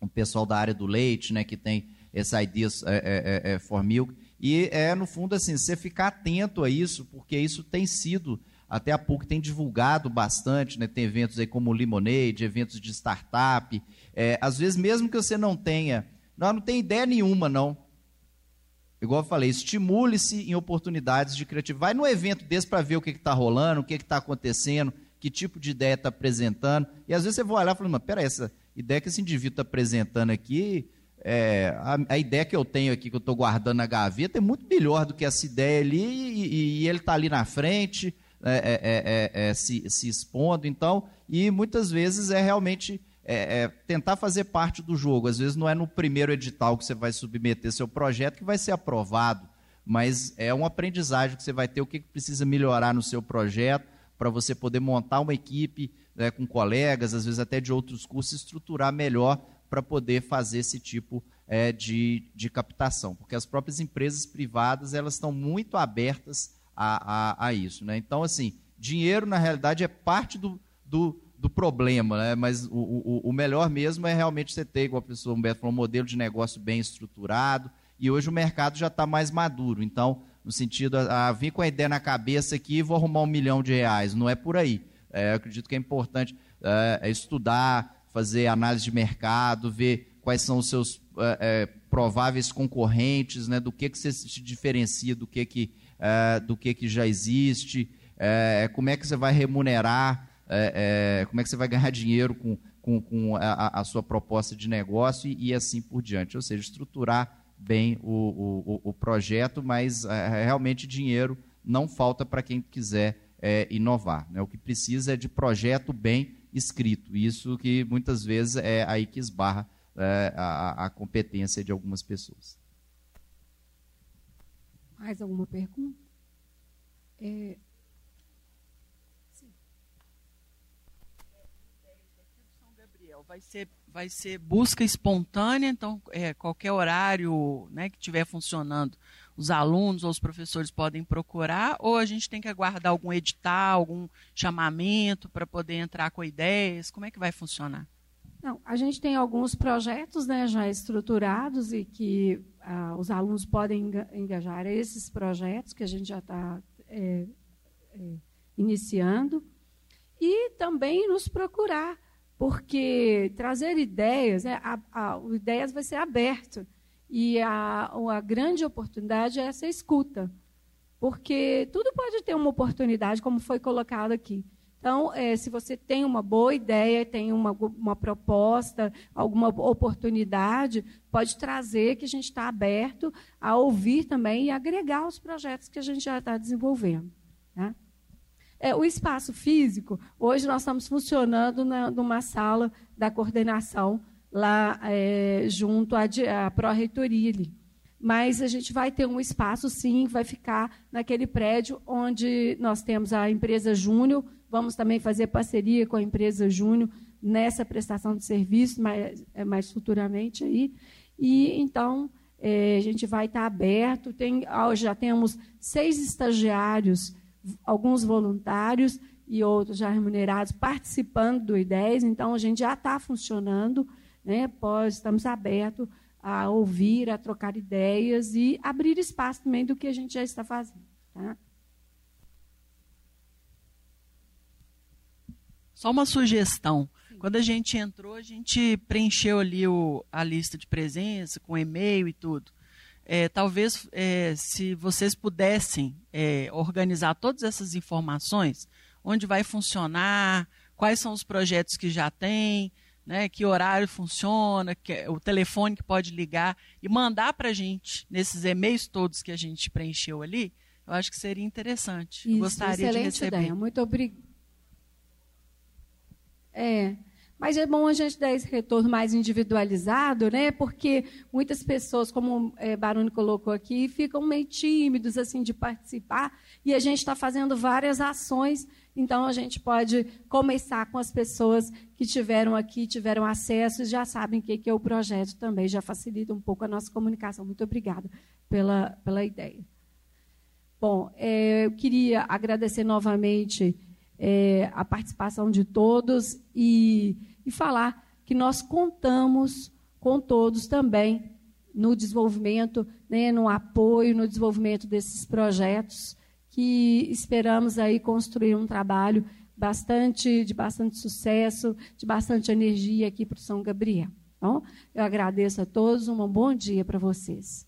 o pessoal da área do leite, né, que tem esse Ideas é, é, é, for Milk. E é, no fundo, assim, você ficar atento a isso, porque isso tem sido, até há pouco, tem divulgado bastante, né? Tem eventos aí como o Lemonade, eventos de startup. É, às vezes, mesmo que você não tenha, não, não tem ideia nenhuma, não. Igual eu falei, estimule-se em oportunidades de criatividade. Vai no evento desse para ver o que está rolando, o que está acontecendo, que tipo de ideia está apresentando. E às vezes você vai olhar e fala, mas peraí, essa ideia que esse indivíduo está apresentando aqui, é, a, a, ideia que eu tenho aqui, que eu estou guardando na gaveta, é muito melhor do que essa ideia ali, e, e ele está ali na frente, é é, é, é, é, se, se, expondo, então, e muitas vezes é realmente é, é, tentar fazer parte do jogo. Às vezes não é no primeiro edital que você vai submeter seu projeto que vai ser aprovado, mas é um aprendizagem que você vai ter, o que precisa melhorar no seu projeto, para você poder montar uma equipe né, com colegas, às vezes até de outros cursos, estruturar melhor para poder fazer esse tipo é, de, de captação. Porque as próprias empresas privadas elas estão muito abertas a, a, a isso. Né? Então, assim, dinheiro, na realidade, é parte do, do, do problema, né? mas o, o, o, melhor mesmo é realmente você ter, igual a pessoa Humberto falou, um modelo de negócio bem estruturado, e hoje o mercado já está mais maduro. Então, no sentido, a, a vir com a ideia na cabeça aqui e vou arrumar um milhão de reais. Não é por aí. É, acredito que é importante é, é estudar, fazer análise de mercado, ver quais são os seus é, é prováveis concorrentes, né, do que, que você se diferencia do que, que, é, do que, que já existe, como é que você vai remunerar é, é, como é que você vai ganhar dinheiro com, com, com a, a, sua proposta de negócio e, e, assim por diante. Ou seja, estruturar bem o, o, o projeto, mas é, realmente dinheiro não falta para quem quiser é, inovar. Né? O que precisa é de projeto bem escrito. Isso que muitas vezes é aí que esbarra é, a, a competência de algumas pessoas. Mais alguma pergunta? É, vai ser, vai ser busca espontânea, então é, qualquer horário né, que estiver funcionando, os alunos ou os professores podem procurar, ou a gente tem que aguardar algum edital, algum chamamento para poder entrar com ideias? Como é que vai funcionar? Não, a gente tem alguns projetos né, já estruturados e que ah, os alunos podem engajar esses projetos que a gente já está é, é, iniciando e também nos procurar porque trazer ideias, né, a, a, o ideias vai ser aberto. E a, a grande oportunidade é essa escuta. Porque tudo pode ter uma oportunidade, como foi colocado aqui. Então, é, se você tem uma boa ideia, tem uma, uma proposta, alguma oportunidade, pode trazer que a gente está aberto a ouvir também e agregar os projetos que a gente já está desenvolvendo. Né? É, o espaço físico, hoje nós estamos funcionando na, numa sala da coordenação lá é, junto à, à pró-reitoria ali. Mas a gente vai ter um espaço, sim, vai ficar naquele prédio onde nós temos a empresa Júnior. Vamos também fazer parceria com a empresa Júnior nessa prestação de serviço, mais, é, mais futuramente aí. E então é, a gente vai estar aberto. Tem, já temos seis estagiários alguns voluntários e outros já remunerados participando do I10, então a gente já está funcionando, né? Pós, estamos abertos a ouvir, a trocar ideias e abrir espaço também do que a gente já está fazendo. Tá? Só uma sugestão. Quando a gente entrou, a gente preencheu ali o, a lista de presença, com e-mail e tudo. É, talvez, é, se vocês pudessem é, organizar todas essas informações, onde vai funcionar, quais são os projetos que já tem, né, que horário funciona, que, o telefone que pode ligar, e mandar para a gente, nesses e-mails todos que a gente preencheu ali, eu acho que seria interessante. Isso, Gostaria de receber. Ideia. Muito obrigada. É, mas é bom a gente dar esse retorno mais individualizado, né? Porque muitas pessoas, como é, Baroni colocou aqui, ficam meio tímidos assim de participar. E a gente está fazendo várias ações. Então a gente pode começar com as pessoas que tiveram aqui, tiveram acesso e já sabem o que é o projeto também. Já facilita um pouco a nossa comunicação. Muito obrigada pela, pela ideia. Bom, é, eu queria agradecer novamente é, a participação de todos e, e falar que nós contamos com todos também no desenvolvimento, né, no apoio, no desenvolvimento desses projetos, que esperamos aí construir um trabalho bastante de bastante sucesso, de bastante energia aqui para o São Gabriel. Então, eu agradeço a todos, um bom dia para vocês.